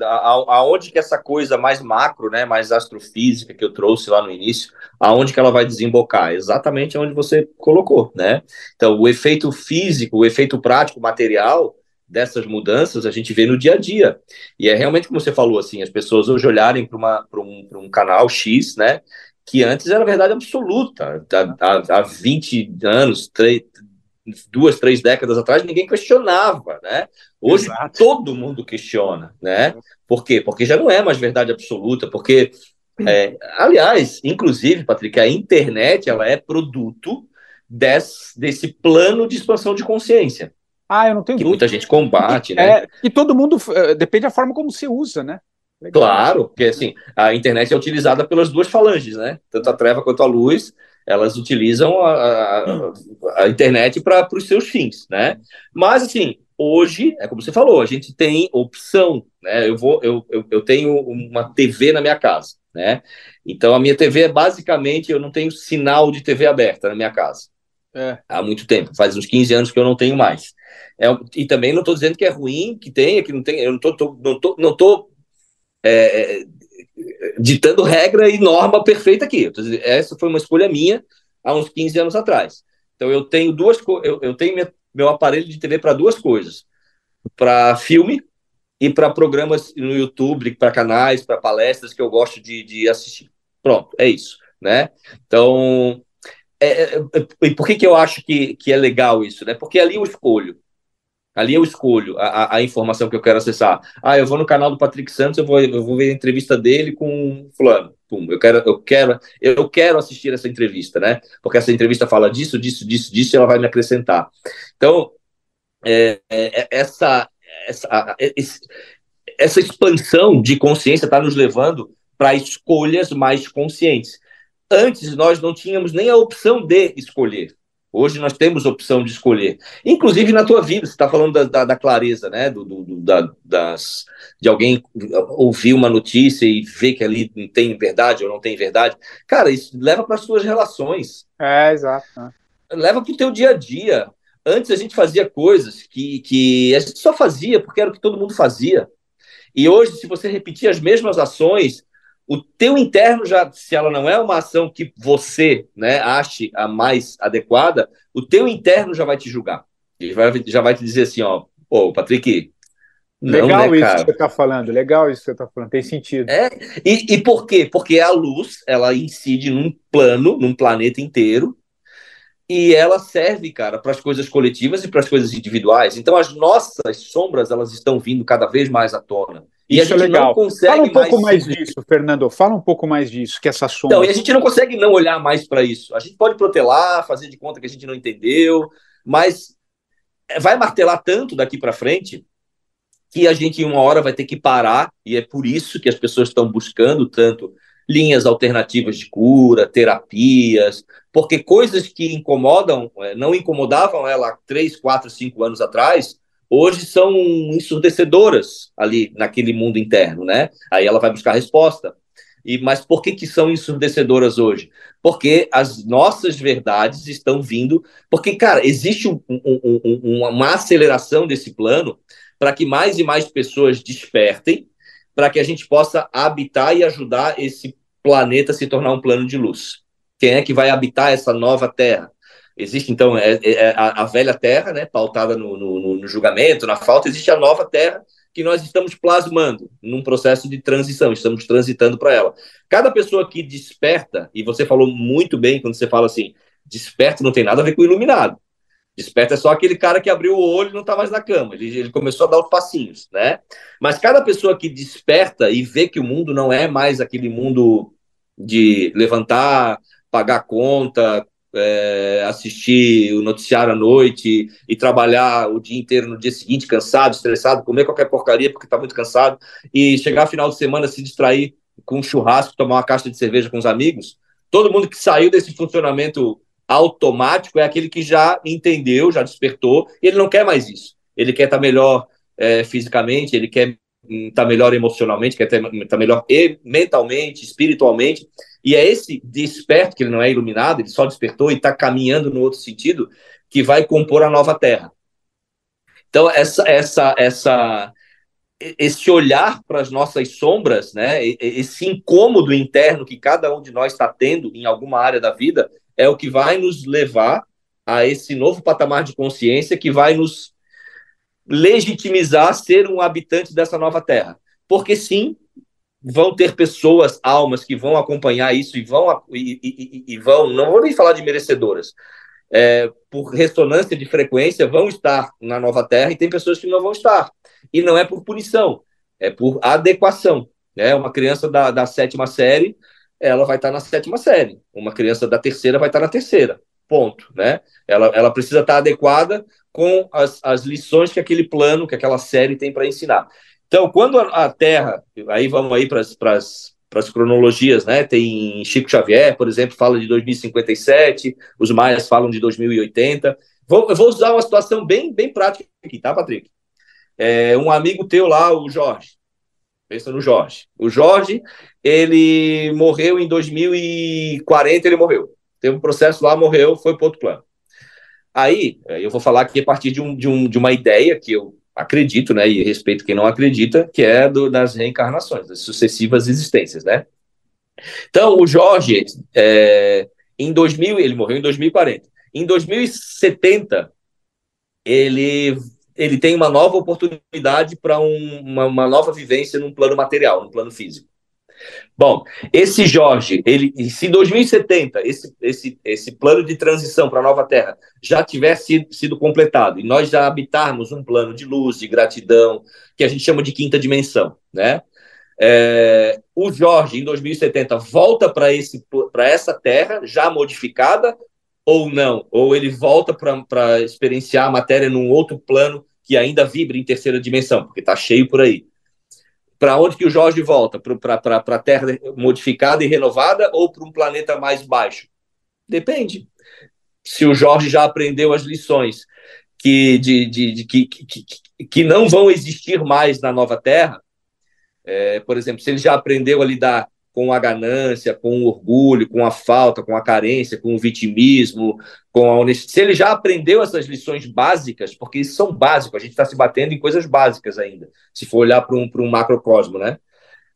aonde que essa coisa mais macro, né, mais astrofísica que eu trouxe lá no início, aonde que ela vai desembocar? Exatamente onde você colocou, né? Então, o efeito físico, o efeito prático, material dessas mudanças a gente vê no dia a dia. E é realmente como você falou, assim, as pessoas hoje olharem para um, um canal X, né, que antes era verdade absoluta. Há, há, há 20 anos, 3, duas, três décadas atrás, ninguém questionava, né? Hoje Exato. todo mundo questiona, né? Por quê? Porque já não é mais verdade absoluta, porque, é, aliás, inclusive, Patrick, a internet, ela é produto desse, desse plano de expansão de consciência. Ah, eu não tenho que dúvida. muita gente combate, né? É, e todo mundo, eh, depende da forma como você usa, né? Legal. Claro, porque assim, a internet é utilizada pelas duas falanges, né? Tanto a treva quanto a luz, elas utilizam a, a, a internet para os seus fins, né? Mas, assim, hoje, é como você falou, a gente tem opção, né? Eu, vou, eu, eu, eu tenho uma TV na minha casa, né? Então, a minha TV é basicamente, eu não tenho sinal de TV aberta na minha casa. É. Há muito tempo, faz uns 15 anos que eu não tenho mais. É, e também não estou dizendo que é ruim, que tenha, que não tem, eu não estou não tô, não tô, é, ditando regra e norma perfeita aqui. Essa foi uma escolha minha há uns 15 anos atrás. Então eu tenho duas eu, eu tenho minha, meu aparelho de TV para duas coisas: para filme e para programas no YouTube, para canais, para palestras que eu gosto de, de assistir. Pronto, é isso, né? Então, é, é, é, e por que, que eu acho que, que é legal isso, né? Porque ali eu escolho. Ali eu escolho a, a, informação que eu quero acessar. Ah, eu vou no canal do Patrick Santos, eu vou, eu vou ver a entrevista dele com fulano. Pum, eu quero, eu quero, eu quero assistir essa entrevista, né? Porque essa entrevista fala disso, disso, disso, disso, e ela vai me acrescentar. Então, é, é, é essa, essa, essa expansão de consciência está nos levando para escolhas mais conscientes. Antes, nós não tínhamos nem a opção de escolher. Hoje nós temos opção de escolher. Inclusive na tua vida, você está falando da, da, da, clareza, né? Do, do, da, das, de alguém ouvir uma notícia e ver que ali tem verdade ou não tem verdade. Cara, isso leva para as suas relações. É, exato. Leva para o teu dia a dia. Antes a gente fazia coisas que, que a gente só fazia porque era o que todo mundo fazia. E hoje, se você repetir as mesmas ações, o teu interno já, se ela não é uma ação que você, né, ache a mais adequada, o teu interno já vai te julgar. Ele vai, já vai te dizer assim, ó, pô, Patrick, não, legal né, isso que você está falando, legal isso que você está falando, tem sentido. É, e, e por quê? Porque a luz, ela incide num plano, num planeta inteiro, e ela serve, cara, para as coisas coletivas e para as coisas individuais. Então, as nossas sombras, elas estão vindo cada vez mais à tona. E Isso a gente é legal. não consegue Fala um pouco mais, mais disso, Fernando. Fala um pouco mais disso, que essa sombra. Então, e a gente não consegue não olhar mais para isso. A gente pode protelar, fazer de conta que a gente não entendeu, mas vai martelar tanto daqui para frente que a gente, em uma hora, vai ter que parar, e é por isso que as pessoas estão buscando tanto linhas alternativas de cura, terapias, porque coisas que incomodam, é, não incomodavam ela três, quatro, cinco anos atrás, hoje são ensurdecedoras ali naquele mundo interno, né? Aí ela vai buscar resposta. E, mas por que, que são ensurdecedoras hoje? Porque as nossas verdades estão vindo. Porque, cara, existe um, um, um, uma aceleração desse plano para que mais e mais pessoas despertem, para que a gente possa habitar e ajudar esse planeta a se tornar um plano de luz. Quem é que vai habitar essa nova Terra? Existe, então, é, é, é a, a, velha terra, né, pautada no, no, julgamento, na falta, existe a nova terra que nós estamos plasmando num processo de transição, estamos transitando para ela. Cada pessoa que desperta, e você falou muito bem quando você fala assim, desperto não tem nada a ver com iluminado. Desperto é só aquele cara que abriu o olho e não está mais na cama. Ele, ele, começou a dar os passinhos, né? Mas cada pessoa que desperta e vê que o mundo não é mais aquele mundo de levantar, pagar conta, é, assistir o noticiário à noite e trabalhar o dia inteiro no dia seguinte, cansado, estressado, comer qualquer porcaria porque está muito cansado, e chegar final de semana se distrair com um churrasco, tomar uma caixa de cerveja com os amigos. Todo mundo que saiu desse funcionamento automático é aquele que já entendeu, já despertou, e ele não quer mais isso. Ele quer estar tá melhor é, fisicamente, ele quer estar tá melhor emocionalmente, quer estar tá melhor mentalmente, espiritualmente, e é esse desperto, que ele não é iluminado, ele só despertou e está caminhando no outro sentido, que vai compor a nova terra. Então, essa, essa, essa, esse olhar para as nossas sombras, né, esse incômodo interno que cada um de nós está tendo em alguma área da vida, é o que vai nos levar a esse novo patamar de consciência que vai nos legitimizar ser um habitante dessa nova terra. Porque sim, vão ter pessoas, almas que vão acompanhar isso e vão e, e, e vão, não vou nem falar de merecedoras, é, por ressonância de frequência vão estar na nova Terra e tem pessoas que não vão estar. E não é por punição, é por adequação. Né? Uma criança da, da sétima série, ela vai estar na sétima série. Uma criança da terceira vai estar na terceira. Ponto. Né? Ela, ela precisa estar adequada com as, as lições que aquele plano, que aquela série tem para ensinar. Então, quando a Terra, aí vamos aí para as cronologias, né? Tem Chico Xavier, por exemplo, fala de 2057, os maias falam de 2080. Vou, eu vou usar uma situação bem, bem prática aqui, tá, Patrick? É, um amigo teu lá, o Jorge. Pensa no Jorge. O Jorge, ele morreu em 2040, ele morreu. Teve um processo lá, morreu, foi para outro plano. Aí, eu vou falar aqui a partir de, um, de, um, de uma ideia que eu acredito, né, e respeito quem não acredita, que é do, das reencarnações, das sucessivas existências, né? Então, o Jorge, é, em 2000, ele morreu em 2040. Em 2070, ele, ele tem uma nova oportunidade para um, uma, uma nova vivência num plano material, num plano físico. Bom, esse Jorge, ele, se em 2070 esse, esse, esse plano de transição para a nova Terra já tivesse sido, sido completado e nós já habitarmos um plano de luz, de gratidão, que a gente chama de quinta dimensão, né? É, o Jorge, em 2070, volta para essa Terra já modificada ou não? Ou ele volta para experienciar a matéria num outro plano que ainda vibra em terceira dimensão, porque está cheio por aí para onde que o Jorge volta? Para a Terra modificada e renovada ou para um planeta mais baixo? Depende. Se o Jorge já aprendeu as lições que, de, de, de que, que, que, não vão existir mais na nova Terra, é, por exemplo, se ele já aprendeu a lidar com a ganância, com o orgulho, com a falta, com a carência, com o vitimismo, com a honestidade. Se ele já aprendeu essas lições básicas, porque são básicas, a gente está se batendo em coisas básicas ainda, se for olhar para um, um macrocosmo, né?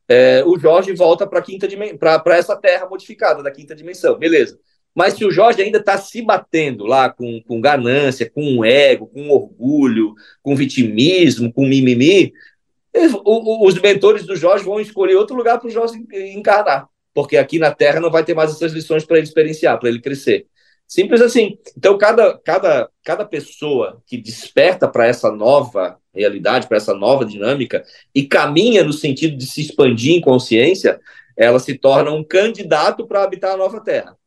É, o Jorge volta para quinta para essa terra modificada da quinta dimensão, beleza. Mas se o Jorge ainda está se batendo lá com, com ganância, com ego, com orgulho, com vitimismo, com mimimi, os mentores do Jorge vão escolher outro lugar para o Jorge encarnar, porque aqui na Terra não vai ter mais essas lições para ele experienciar, para ele crescer. Simples assim. Então, cada, cada, cada pessoa que desperta para essa nova realidade, para essa nova dinâmica, e caminha no sentido de se expandir em consciência, ela se torna um candidato para habitar a nova Terra.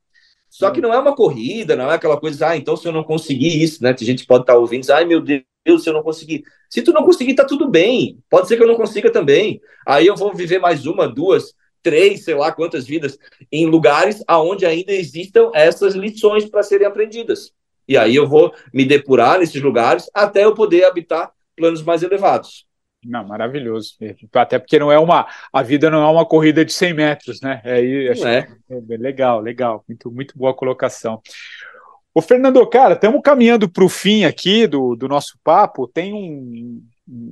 Só que não é uma corrida, não é aquela coisa, ah, então se eu não conseguir isso, né? Tem gente que pode estar ouvindo, diz, ai meu Deus, se eu não conseguir. Se tu não conseguir, tá tudo bem. Pode ser que eu não consiga também. Aí eu vou viver mais uma, duas, três, sei lá quantas vidas, em lugares aonde ainda existam essas lições para serem aprendidas. E aí eu vou me depurar nesses lugares até eu poder habitar planos mais elevados. Não, maravilhoso. Até porque não é uma a vida não é uma corrida de 100 metros, né? É, acho é. é legal, legal. Muito, muito boa colocação. O Fernando, cara, estamos caminhando para o fim aqui do, do nosso papo. Tem um.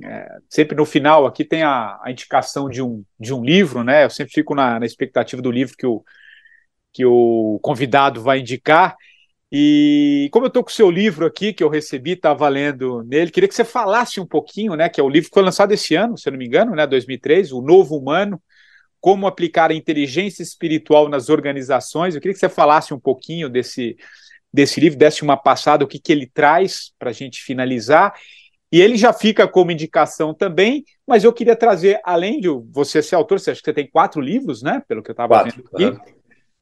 É, sempre no final aqui tem a, a, indicação de um, de um livro, né? Eu sempre fico na, na expectativa do livro que o, que o convidado vai indicar. E como eu estou com o seu livro aqui, que eu recebi, estava lendo nele, queria que você falasse um pouquinho, né? Que é o livro que foi lançado esse ano, se eu não me engano, né? 2003, O Novo Humano, Como Aplicar a Inteligência Espiritual nas Organizações. Eu queria que você falasse um pouquinho desse, desse livro, desse uma passada, o que, que ele traz para a gente finalizar. E ele já fica como indicação também, mas eu queria trazer, além de você ser autor, você acha que você tem quatro livros, né? Pelo que eu estava vendo aqui. Uhum.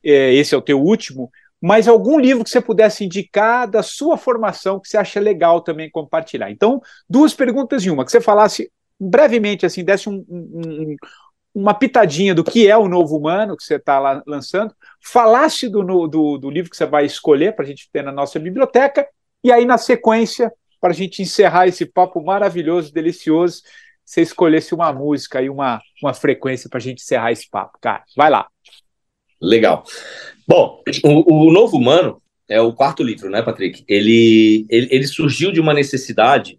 É, esse é o teu último mas algum livro que você pudesse indicar da sua formação que você acha legal também compartilhar. Então, duas perguntas em uma, que você falasse brevemente, assim, desse um, um, uma pitadinha do que é o novo humano que você está lançando, falasse do, do, do, livro que você vai escolher para a gente ter na nossa biblioteca, e aí, na sequência, para a gente encerrar esse papo maravilhoso, delicioso, você escolhesse uma música e uma, uma frequência para a gente encerrar esse papo. Cara, vai lá. Legal. Bom, o, o Novo Humano é o quarto livro, né, Patrick? Ele, ele, ele surgiu de uma necessidade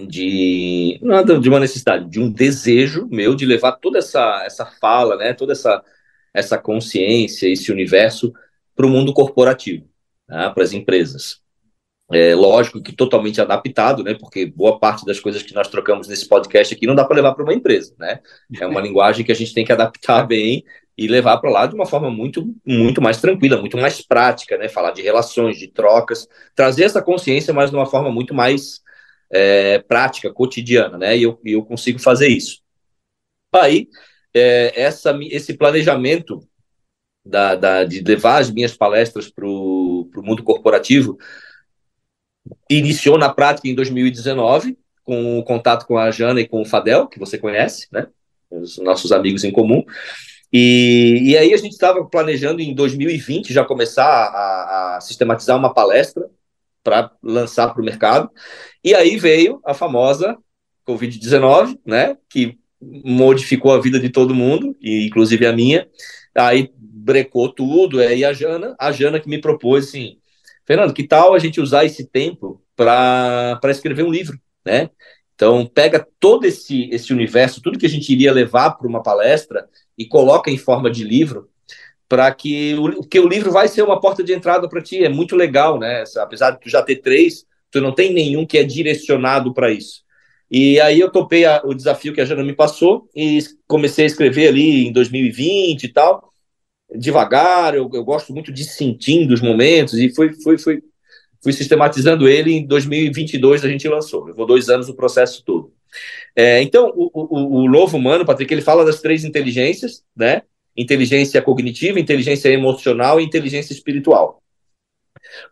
de nada de uma necessidade, de um desejo meu de levar toda essa essa fala, né, toda essa essa consciência, esse universo para o mundo corporativo, né, para as empresas. É lógico que totalmente adaptado, né? Porque boa parte das coisas que nós trocamos nesse podcast aqui não dá para levar para uma empresa, né? É uma linguagem que a gente tem que adaptar bem e levar para lá de uma forma muito, muito mais tranquila, muito mais prática, né? Falar de relações, de trocas, trazer essa consciência, mas de uma forma muito mais é, prática, cotidiana, né? E eu, eu consigo fazer isso. Aí, é, essa, esse planejamento da, da, de levar as minhas palestras para o mundo corporativo iniciou na prática em 2019, com o contato com a Jana e com o Fadel, que você conhece, né? Os nossos amigos em comum. E, e aí a gente estava planejando em 2020 já começar a, a sistematizar uma palestra para lançar para o mercado. E aí veio a famosa Covid-19, né? Que modificou a vida de todo mundo, e inclusive a minha. Aí brecou tudo. Aí a Jana, a Jana que me propôs assim, Fernando, que tal a gente usar esse tempo para escrever um livro, né? Então, pega todo esse, esse universo, tudo que a gente iria levar para uma palestra e coloca em forma de livro para que o, que o livro vai ser uma porta de entrada para ti. É muito legal, né? Apesar de tu já ter três, tu não tem nenhum que é direcionado para isso. E aí eu topei a, o desafio que a Jana me passou e comecei a escrever ali em 2020 e tal, devagar. Eu, eu gosto muito de sentindo os momentos e fui, fui, fui, fui sistematizando ele. Em 2022 a gente lançou. Levou dois anos o processo todo. É, então, o, o, o novo humano, Patrick, ele fala das três inteligências, né? Inteligência cognitiva, inteligência emocional e inteligência espiritual.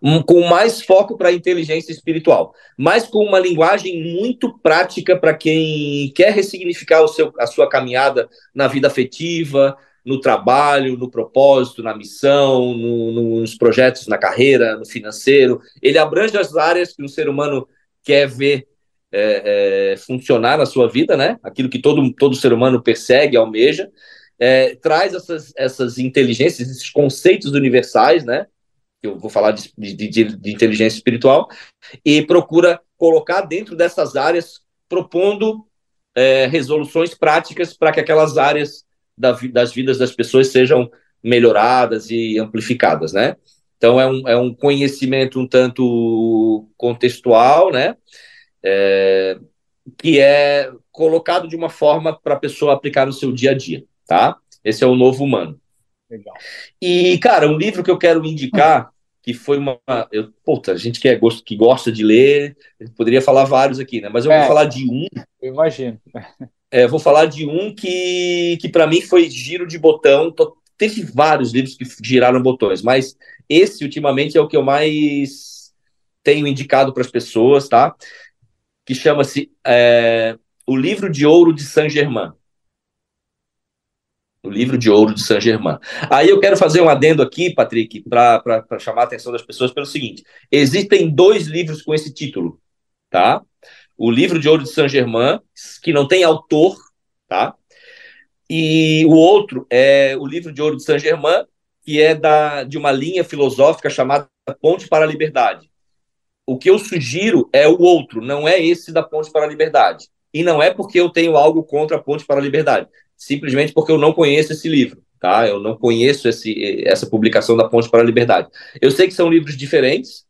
Um, com mais foco para a inteligência espiritual, mas com uma linguagem muito prática para quem quer ressignificar o seu, a sua caminhada na vida afetiva, no trabalho, no propósito, na missão, no, nos projetos, na carreira, no financeiro. Ele abrange as áreas que um ser humano quer ver é, é, funcionar na sua vida, né? Aquilo que todo, todo ser humano persegue, almeja é, traz essas, essas inteligências, esses conceitos universais, né? Eu vou falar de, de, de inteligência espiritual, e procura colocar dentro dessas áreas, propondo é, resoluções práticas para que aquelas áreas da, das vidas das pessoas sejam melhoradas e amplificadas, né? Então é um, é um conhecimento um tanto contextual, né? É, que é colocado de uma forma para a pessoa aplicar no seu dia a dia tá? Esse é o Novo Humano. Legal. E, cara, um livro que eu quero indicar, que foi uma. Eu, puta, a gente que, é, que gosta de ler, poderia falar vários aqui, né? Mas eu é, vou falar de um. Eu imagino. É, vou falar de um que, que para mim foi giro de botão. Tô, teve vários livros que giraram botões, mas esse ultimamente é o que eu mais tenho indicado para as pessoas, tá? Que chama-se é, O Livro de Ouro de Saint-Germain o livro de ouro de Saint-Germain. Aí eu quero fazer um adendo aqui, Patrick, para chamar a atenção das pessoas pelo seguinte: existem dois livros com esse título, tá? O livro de ouro de Saint-Germain, que não tem autor, tá? E o outro é o livro de ouro de Saint-Germain, que é da, de uma linha filosófica chamada Ponte para a Liberdade. O que eu sugiro é o outro, não é esse da Ponte para a Liberdade. E não é porque eu tenho algo contra a Ponte para a Liberdade simplesmente porque eu não conheço esse livro, tá? Eu não conheço esse, essa publicação da Ponte para a Liberdade. Eu sei que são livros diferentes,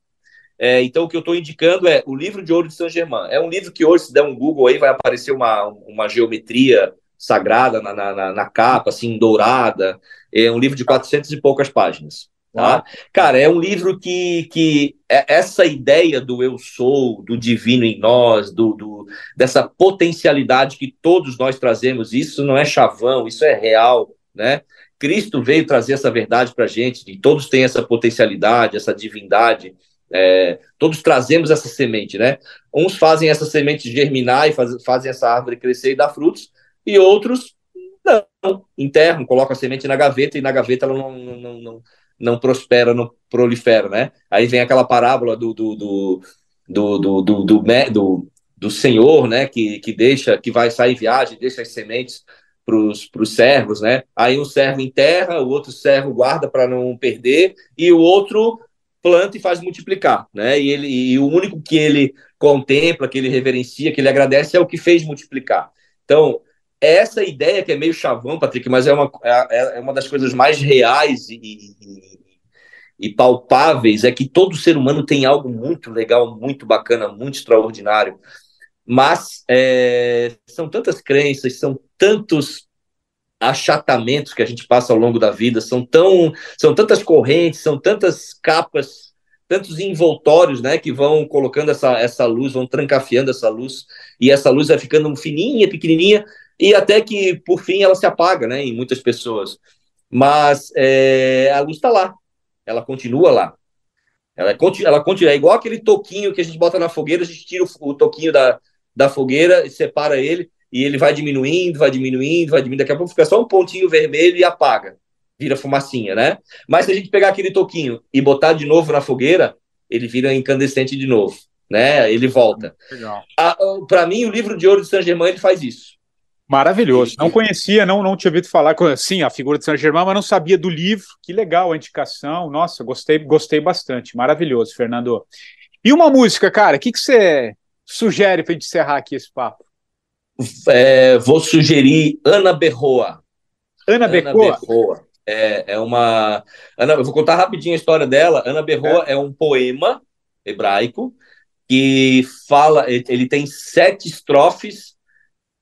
é, então o que eu estou indicando é o livro de Ouro de Saint-Germain. É um livro que hoje, se der um Google aí, vai aparecer uma, uma geometria sagrada na, na, na capa, assim, dourada. É um livro de 400 e poucas páginas. Tá? Cara, é um livro que, que é essa ideia do eu sou, do divino em nós, do, do, dessa potencialidade que todos nós trazemos, isso não é chavão, isso é real, né? Cristo veio trazer essa verdade para a gente, e todos têm essa potencialidade, essa divindade, é, todos trazemos essa semente, né? Uns fazem essa semente germinar e faz, fazem essa árvore crescer e dar frutos, e outros não, enterram, colocam a semente na gaveta e na gaveta ela não, não, não não prospera, não prolifera, né? Aí vem aquela parábola do do, do, do, do, do, do, do, do senhor, né? Que, que deixa, que vai sair viagem, deixa as sementes para os servos, né? Aí um servo enterra, o outro servo guarda para não perder, e o outro planta e faz multiplicar, né? E, ele, e o único que ele contempla, que ele reverencia, que ele agradece é o que fez multiplicar. Então, essa ideia que é meio chavão, Patrick, mas é uma, é, é uma das coisas mais reais e, e, e, palpáveis, é que todo ser humano tem algo muito legal, muito bacana, muito extraordinário, mas é, são tantas crenças, são tantos achatamentos que a gente passa ao longo da vida, são, tão, são tantas correntes, são tantas capas, tantos envoltórios, né, que vão colocando essa, essa luz, vão trancafiando essa luz, e essa luz vai ficando fininha, pequenininha, e até que, por fim, ela se apaga, né, em muitas pessoas. Mas é, a luz está lá, ela continua lá. Ela, é, ela continua, é igual aquele toquinho que a gente bota na fogueira, a gente tira o, o toquinho da, da fogueira e separa ele, e ele vai diminuindo, vai diminuindo, vai diminuindo, daqui a pouco fica só um pontinho vermelho e apaga, vira fumacinha, né? Mas se a gente pegar aquele toquinho e botar de novo na fogueira, ele vira incandescente de novo, né? Ele volta. Para mim, o livro de ouro de Saint Germain ele faz isso. Maravilhoso. Não conhecia, não, não tinha ouvido falar, sim, a figura de Saint Germain, mas não sabia do livro. Que legal a indicação. Nossa, gostei, gostei bastante. Maravilhoso, Fernando. E uma música, cara, o que, que você sugere para a gente encerrar aqui esse papo? É, vou sugerir Ana Berroa. Ana, Ana Berroa? Berroa. é, é uma. Ana, eu vou contar rapidinho a história dela. Ana Berroa é, é um poema hebraico que fala, ele tem sete estrofes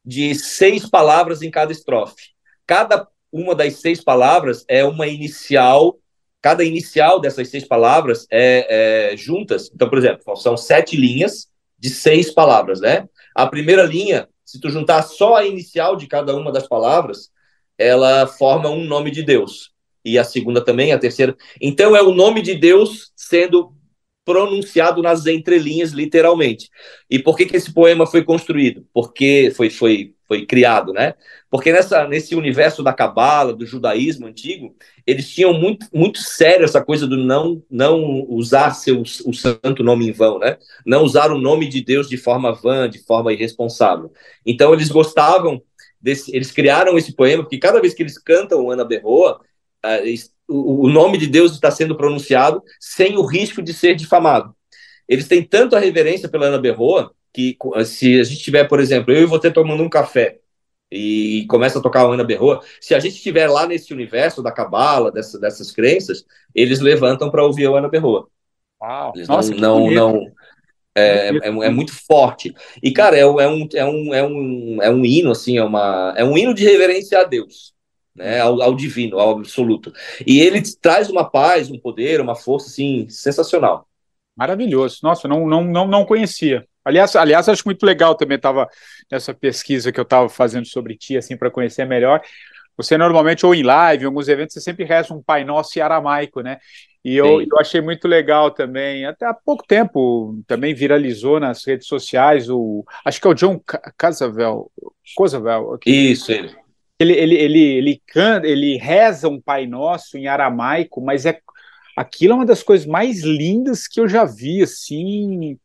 de seis palavras em cada estrofe. Cada uma das seis palavras é uma inicial, cada inicial dessas seis palavras é, é juntas. Então, por exemplo, são sete linhas de seis palavras, né? A primeira linha, se tu juntar só a inicial de cada uma das palavras, ela forma um nome de Deus. E a segunda também, a terceira. Então é o nome de Deus sendo pronunciado nas entrelinhas, literalmente. E por que, que esse poema foi construído? Porque foi, foi, foi criado, né? Porque nessa, nesse universo da cabala, do judaísmo antigo, eles tinham muito, muito sério essa coisa do não, não usar seu, o santo nome em vão, né? Não usar o nome de Deus de forma vã, de forma irresponsável. Então eles gostavam desse, eles criaram esse poema porque cada vez que eles cantam Ana Berroa, uh, o, nome de Deus está sendo pronunciado sem o risco de ser difamado. Eles têm tanto a reverência pela Ana Berroa que se a gente tiver, por exemplo, eu e você tomando um café e começa a tocar a Ana Berroa, se a gente estiver lá nesse universo da cabala, dessa, dessas crenças, eles levantam para ouvir a Ana Berroa. Uau, eles Nossa, não, não, não é, é, é, muito forte. E, cara, é, é, um, é, um, é, um, é um hino, assim, é, uma, é um hino de reverência a Deus né, ao, ao, divino, ao absoluto. E ele traz uma paz, um poder, uma força assim sensacional. Maravilhoso. Nossa, não não não, não conhecia. Aliás, aliás, acho muito legal também estava nessa pesquisa que eu estava fazendo sobre ti assim para conhecer melhor. Você normalmente ou em live, em alguns eventos, você sempre reza um Pai Nosso em aramaico, né? E eu, eu, achei muito legal também. Até há pouco tempo também viralizou nas redes sociais o. Acho que é o John Casavel. Casavel. Isso, ele ele, ele, ele, ele, canta, ele reza um Pai Nosso em aramaico, mas é aquilo é uma das coisas mais lindas que eu já vi, assim,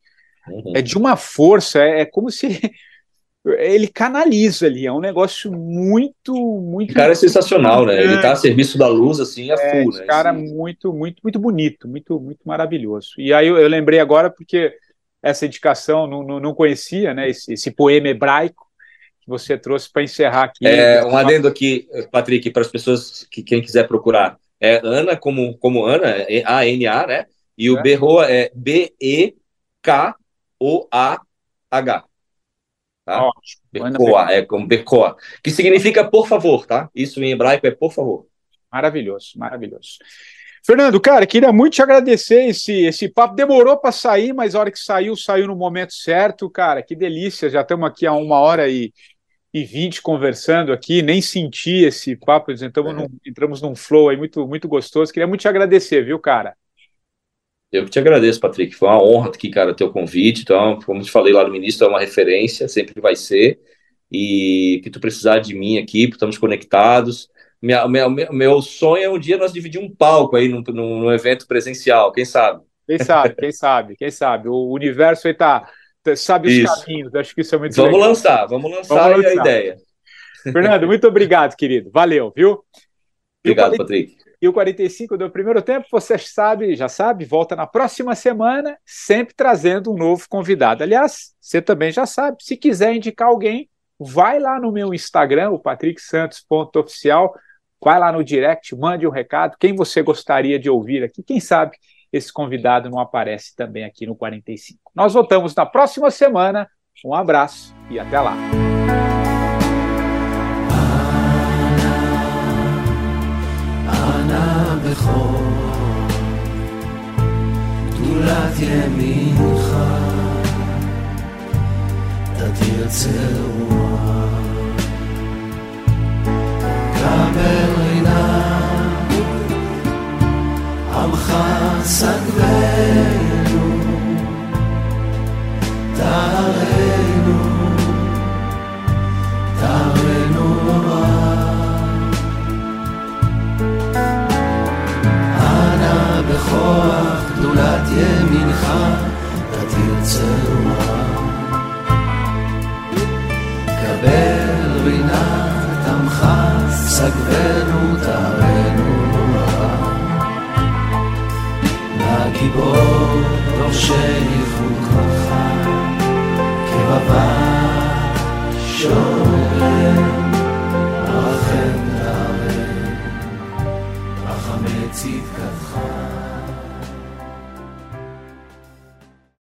uhum. é de uma força, é, é, como se ele canaliza ali, é um negócio muito, muito... O cara é sensacional, né? Ele tá a serviço da luz, assim, a é, full, né? cara assim. muito, muito, muito bonito, muito, muito maravilhoso. E aí eu, eu lembrei agora porque essa indicação não, não, não conhecia, né, esse, esse poema hebraico, que você trouxe para encerrar aqui. É, um adendo aqui, Patrick, para as pessoas que quem quiser procurar. É Ana como, como Ana, é A-N-A, né? E o é. Berroa é B-E-K-O-A-H. Tá? Ótimo. Bercoa, é como Bercoa. Que significa por favor, tá? Isso em hebraico é por favor. Maravilhoso, maravilhoso. Fernando, cara, queria muito te agradecer. Esse, esse papo demorou para sair, mas a hora que saiu, saiu no momento certo, cara. Que delícia. Já estamos aqui há uma hora e e 20 conversando aqui, nem senti esse papo, entramos, é. num, entramos num flow aí muito, muito gostoso. Queria muito te agradecer, viu, cara? Eu que te agradeço, Patrick. Foi uma honra aqui, cara, teu convite. Então, como te falei lá no início, é uma referência, sempre vai ser. E que tu precisar de mim aqui, estamos conectados. Minha, meu, meu sonho é um dia nós dividir um palco aí num, num, num evento presencial, quem sabe? Quem sabe, quem sabe, quem sabe. O universo aí tá, sabe os isso. caminhos. Acho que isso é muito vamos legal. Lançar, vamos lançar, vamos lançar a ideia. Fernando, muito obrigado, querido. Valeu, viu? Obrigado, e Patrick. E o 45 do primeiro tempo, você sabe, já sabe, volta na próxima semana, sempre trazendo um novo convidado. Aliás, você também já sabe, se quiser indicar alguém, vai lá no meu Instagram, o patricksantos.oficial, vai lá no direct, mande um recado, quem você gostaria de ouvir aqui, quem sabe esse convidado não aparece também aqui no 45. Nós voltamos na próxima semana. Um abraço e até lá. עמך סגרנו, תרנו, תרנו רב. אנא בכוח גדולת ימינך, תתיר קבל רינת עמך, סגרנו תרנו גיבור, דורשי איכות כוחך, כרבה שולם, רחם תערם, רחמי צדקתך.